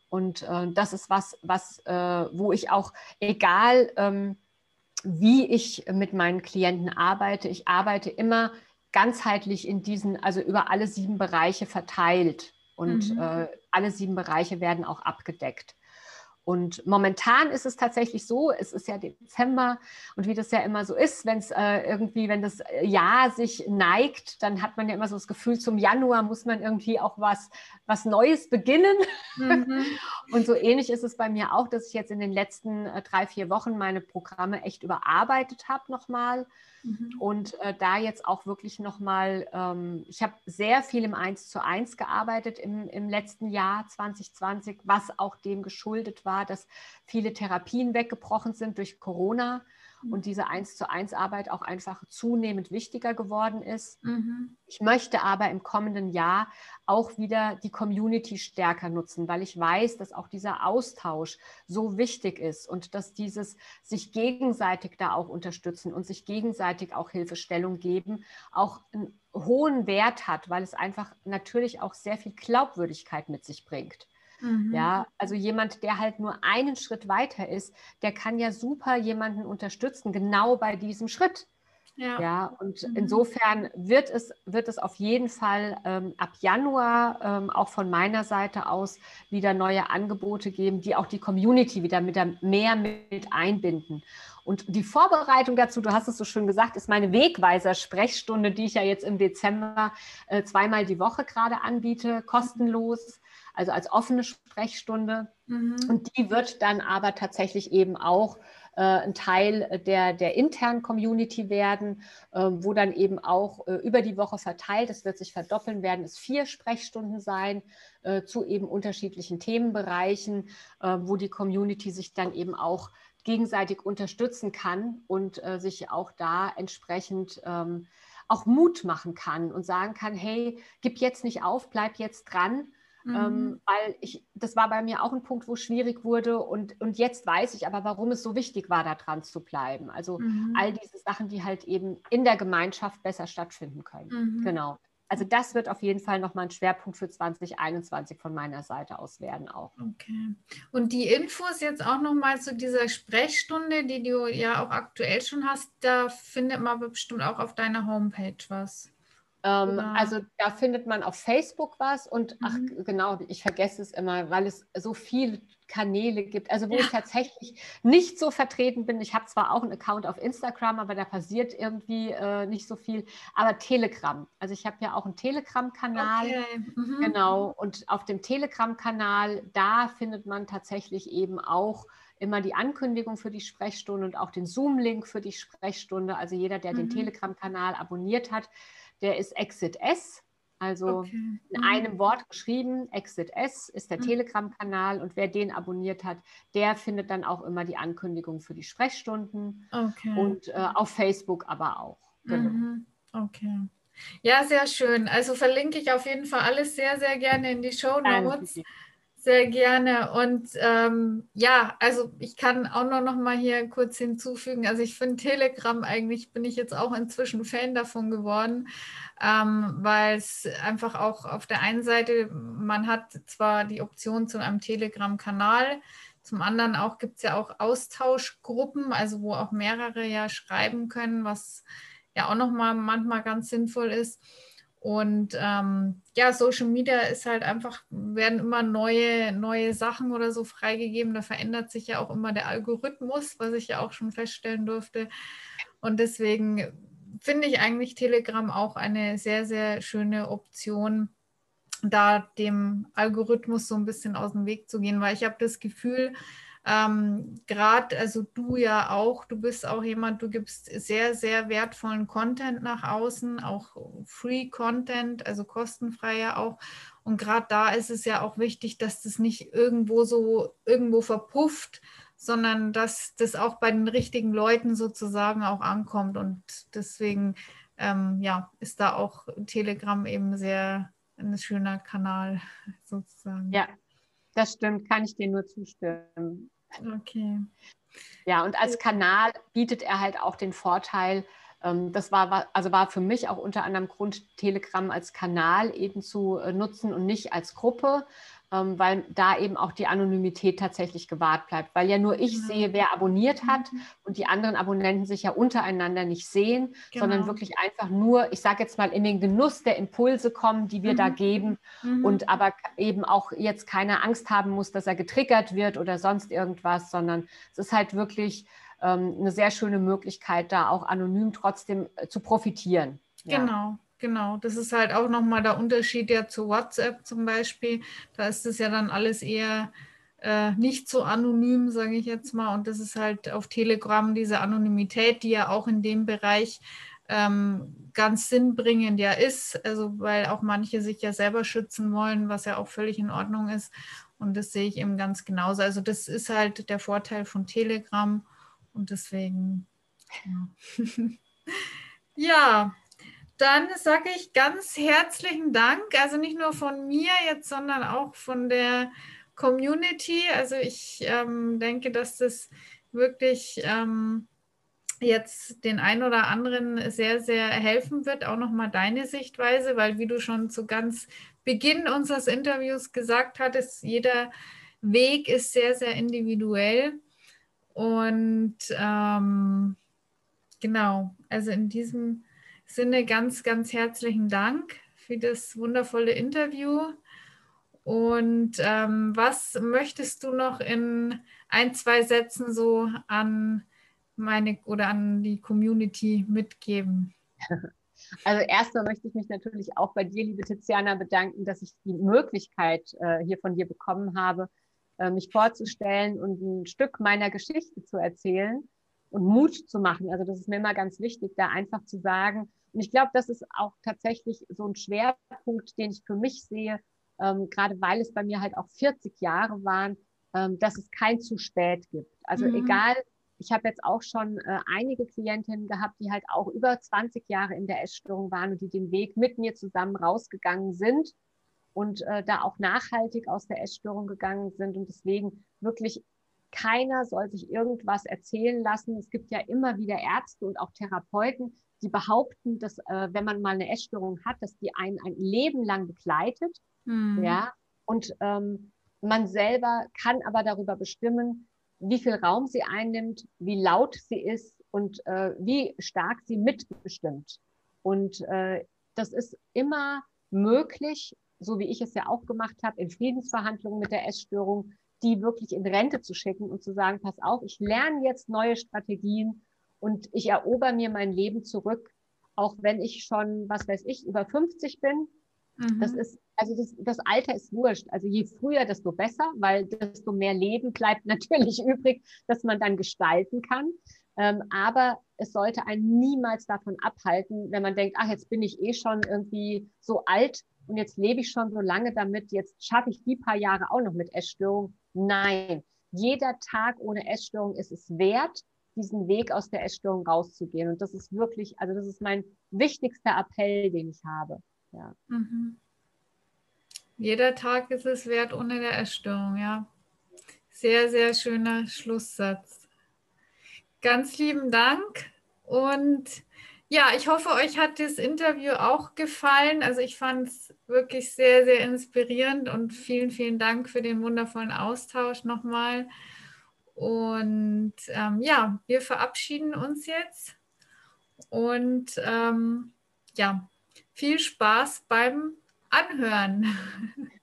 Und äh, das ist was, was äh, wo ich auch, egal ähm, wie ich mit meinen Klienten arbeite, ich arbeite immer ganzheitlich in diesen, also über alle sieben Bereiche verteilt. Und mhm. äh, alle sieben Bereiche werden auch abgedeckt. Und momentan ist es tatsächlich so, es ist ja Dezember und wie das ja immer so ist, wenn es äh, irgendwie, wenn das Jahr sich neigt, dann hat man ja immer so das Gefühl, zum Januar muss man irgendwie auch was, was Neues beginnen. Mhm. (laughs) und so ähnlich ist es bei mir auch, dass ich jetzt in den letzten äh, drei, vier Wochen meine Programme echt überarbeitet habe nochmal. Mhm. Und äh, da jetzt auch wirklich nochmal, ähm, ich habe sehr viel im 1 zu 1 gearbeitet im, im letzten Jahr 2020, was auch dem geschuldet war, dass viele Therapien weggebrochen sind durch Corona. Und diese 1 zu 1 Arbeit auch einfach zunehmend wichtiger geworden ist. Mhm. Ich möchte aber im kommenden Jahr auch wieder die Community stärker nutzen, weil ich weiß, dass auch dieser Austausch so wichtig ist und dass dieses sich gegenseitig da auch unterstützen und sich gegenseitig auch Hilfestellung geben, auch einen hohen Wert hat, weil es einfach natürlich auch sehr viel Glaubwürdigkeit mit sich bringt. Mhm. Ja, also jemand, der halt nur einen Schritt weiter ist, der kann ja super jemanden unterstützen, genau bei diesem Schritt. Ja. ja, und mhm. insofern wird es, wird es auf jeden Fall ähm, ab Januar ähm, auch von meiner Seite aus wieder neue Angebote geben, die auch die Community wieder mit mehr mit einbinden. Und die Vorbereitung dazu, du hast es so schön gesagt, ist meine Wegweiser-Sprechstunde, die ich ja jetzt im Dezember äh, zweimal die Woche gerade anbiete, kostenlos also als offene Sprechstunde. Mhm. Und die wird dann aber tatsächlich eben auch äh, ein Teil der, der internen Community werden, äh, wo dann eben auch äh, über die Woche verteilt, es wird sich verdoppeln, werden es vier Sprechstunden sein äh, zu eben unterschiedlichen Themenbereichen, äh, wo die Community sich dann eben auch gegenseitig unterstützen kann und äh, sich auch da entsprechend ähm, auch Mut machen kann und sagen kann, hey, gib jetzt nicht auf, bleib jetzt dran mhm. Ähm, weil ich, das war bei mir auch ein Punkt, wo es schwierig wurde und, und jetzt weiß ich aber, warum es so wichtig war, da dran zu bleiben. Also mhm. all diese Sachen, die halt eben in der Gemeinschaft besser stattfinden können. Mhm. Genau. Also das wird auf jeden Fall nochmal ein Schwerpunkt für 2021 von meiner Seite aus werden auch. Okay. Und die Infos jetzt auch nochmal zu dieser Sprechstunde, die du ja auch aktuell schon hast, da findet man bestimmt auch auf deiner Homepage was. Ähm, also da findet man auf Facebook was und mhm. ach genau, ich vergesse es immer, weil es so viele Kanäle gibt, also wo ja. ich tatsächlich nicht so vertreten bin. Ich habe zwar auch einen Account auf Instagram, aber da passiert irgendwie äh, nicht so viel. Aber Telegram, also ich habe ja auch einen Telegram-Kanal, okay. mhm. genau. Und auf dem Telegram-Kanal, da findet man tatsächlich eben auch immer die Ankündigung für die Sprechstunde und auch den Zoom-Link für die Sprechstunde. Also jeder, der mhm. den Telegram-Kanal abonniert hat, der ist Exit S. Also okay. in mhm. einem Wort geschrieben, Exit S ist der mhm. Telegram-Kanal und wer den abonniert hat, der findet dann auch immer die Ankündigung für die Sprechstunden okay. und äh, auf Facebook aber auch. Genau. Mhm. Okay. Ja, sehr schön. Also verlinke ich auf jeden Fall alles sehr, sehr gerne in die Show Notes. Sehr gerne. Und ähm, ja, also ich kann auch nur noch mal hier kurz hinzufügen. Also ich finde Telegram eigentlich, bin ich jetzt auch inzwischen Fan davon geworden, ähm, weil es einfach auch auf der einen Seite, man hat zwar die Option zu einem Telegram-Kanal, Zum anderen auch gibt es ja auch Austauschgruppen, also wo auch mehrere ja schreiben können, was ja auch nochmal manchmal ganz sinnvoll ist. Und ähm, ja, Social Media ist halt einfach, werden immer neue, neue Sachen oder so freigegeben. Da verändert sich ja auch immer der Algorithmus, was ich ja auch schon feststellen durfte. Und deswegen finde ich eigentlich Telegram auch eine sehr, sehr schöne Option, da dem Algorithmus so ein bisschen aus dem Weg zu gehen, weil ich habe das Gefühl, ähm, Gerade, also du ja auch, du bist auch jemand, du gibst sehr, sehr wertvollen Content nach außen, auch Free Content, also kostenfrei ja auch. Und gerade da ist es ja auch wichtig, dass das nicht irgendwo so irgendwo verpufft, sondern dass das auch bei den richtigen Leuten sozusagen auch ankommt. Und deswegen ähm, ja, ist da auch Telegram eben sehr ein schöner Kanal (laughs) sozusagen. Ja, das stimmt, kann ich dir nur zustimmen. Okay. Ja, und als Kanal bietet er halt auch den Vorteil, ähm, das war, also war für mich auch unter anderem Grund, Telegram als Kanal eben zu äh, nutzen und nicht als Gruppe, ähm, weil da eben auch die Anonymität tatsächlich gewahrt bleibt, weil ja nur ich genau. sehe, wer abonniert hat mhm. und die anderen Abonnenten sich ja untereinander nicht sehen, genau. sondern wirklich einfach nur, ich sage jetzt mal, in den Genuss der Impulse kommen, die wir mhm. da geben mhm. und aber eben auch jetzt keine Angst haben muss, dass er getriggert wird oder sonst irgendwas, sondern es ist halt wirklich ähm, eine sehr schöne Möglichkeit, da auch anonym trotzdem äh, zu profitieren. Ja. Genau. Das ist halt auch nochmal der Unterschied ja zu WhatsApp zum Beispiel. Da ist es ja dann alles eher äh, nicht so anonym, sage ich jetzt mal. Und das ist halt auf Telegram diese Anonymität, die ja auch in dem Bereich ähm, ganz sinnbringend ja ist. Also weil auch manche sich ja selber schützen wollen, was ja auch völlig in Ordnung ist. Und das sehe ich eben ganz genauso. Also das ist halt der Vorteil von Telegram. Und deswegen, ja. (laughs) ja, dann sage ich ganz herzlichen Dank. Also nicht nur von mir jetzt, sondern auch von der Community. Also ich ähm, denke, dass das wirklich ähm, jetzt den einen oder anderen sehr, sehr helfen wird. Auch nochmal deine Sichtweise, weil wie du schon zu ganz Beginn unseres Interviews gesagt hattest, jeder Weg ist sehr, sehr individuell. Und ähm, genau, also in diesem Sinne ganz, ganz herzlichen Dank für das wundervolle Interview. Und ähm, was möchtest du noch in ein, zwei Sätzen so an meine oder an die Community mitgeben? (laughs) Also erstmal möchte ich mich natürlich auch bei dir, liebe Tiziana, bedanken, dass ich die Möglichkeit äh, hier von dir bekommen habe, äh, mich vorzustellen und ein Stück meiner Geschichte zu erzählen und Mut zu machen. Also das ist mir immer ganz wichtig, da einfach zu sagen, und ich glaube, das ist auch tatsächlich so ein Schwerpunkt, den ich für mich sehe, ähm, gerade weil es bei mir halt auch 40 Jahre waren, ähm, dass es kein zu spät gibt. Also mhm. egal, ich habe jetzt auch schon äh, einige Klientinnen gehabt, die halt auch über 20 Jahre in der Essstörung waren und die den Weg mit mir zusammen rausgegangen sind und äh, da auch nachhaltig aus der Essstörung gegangen sind. Und deswegen wirklich keiner soll sich irgendwas erzählen lassen. Es gibt ja immer wieder Ärzte und auch Therapeuten, die behaupten, dass äh, wenn man mal eine Essstörung hat, dass die einen ein Leben lang begleitet. Mhm. Ja, und ähm, man selber kann aber darüber bestimmen, wie viel Raum sie einnimmt, wie laut sie ist und äh, wie stark sie mitbestimmt. Und äh, das ist immer möglich, so wie ich es ja auch gemacht habe, in Friedensverhandlungen mit der Essstörung, die wirklich in Rente zu schicken und zu sagen, pass auf, ich lerne jetzt neue Strategien und ich erober mir mein Leben zurück, auch wenn ich schon, was weiß ich, über 50 bin. Mhm. Das ist, also das, das Alter ist wurscht. Also je früher, desto besser, weil desto mehr Leben bleibt (laughs) natürlich übrig, dass man dann gestalten kann. Ähm, aber es sollte einen niemals davon abhalten, wenn man denkt, ach, jetzt bin ich eh schon irgendwie so alt und jetzt lebe ich schon so lange damit, jetzt schaffe ich die paar Jahre auch noch mit Essstörung. Nein, jeder Tag ohne Essstörung ist es wert, diesen Weg aus der Essstörung rauszugehen. Und das ist wirklich, also das ist mein wichtigster Appell, den ich habe. Ja. Mhm. Jeder Tag ist es wert ohne der Essstörung, ja. Sehr, sehr schöner Schlusssatz. Ganz lieben Dank und ja, ich hoffe, euch hat das Interview auch gefallen. Also ich fand es wirklich sehr, sehr inspirierend und vielen, vielen Dank für den wundervollen Austausch nochmal. Und ähm, ja, wir verabschieden uns jetzt und ähm, ja, viel Spaß beim Anhören. (laughs)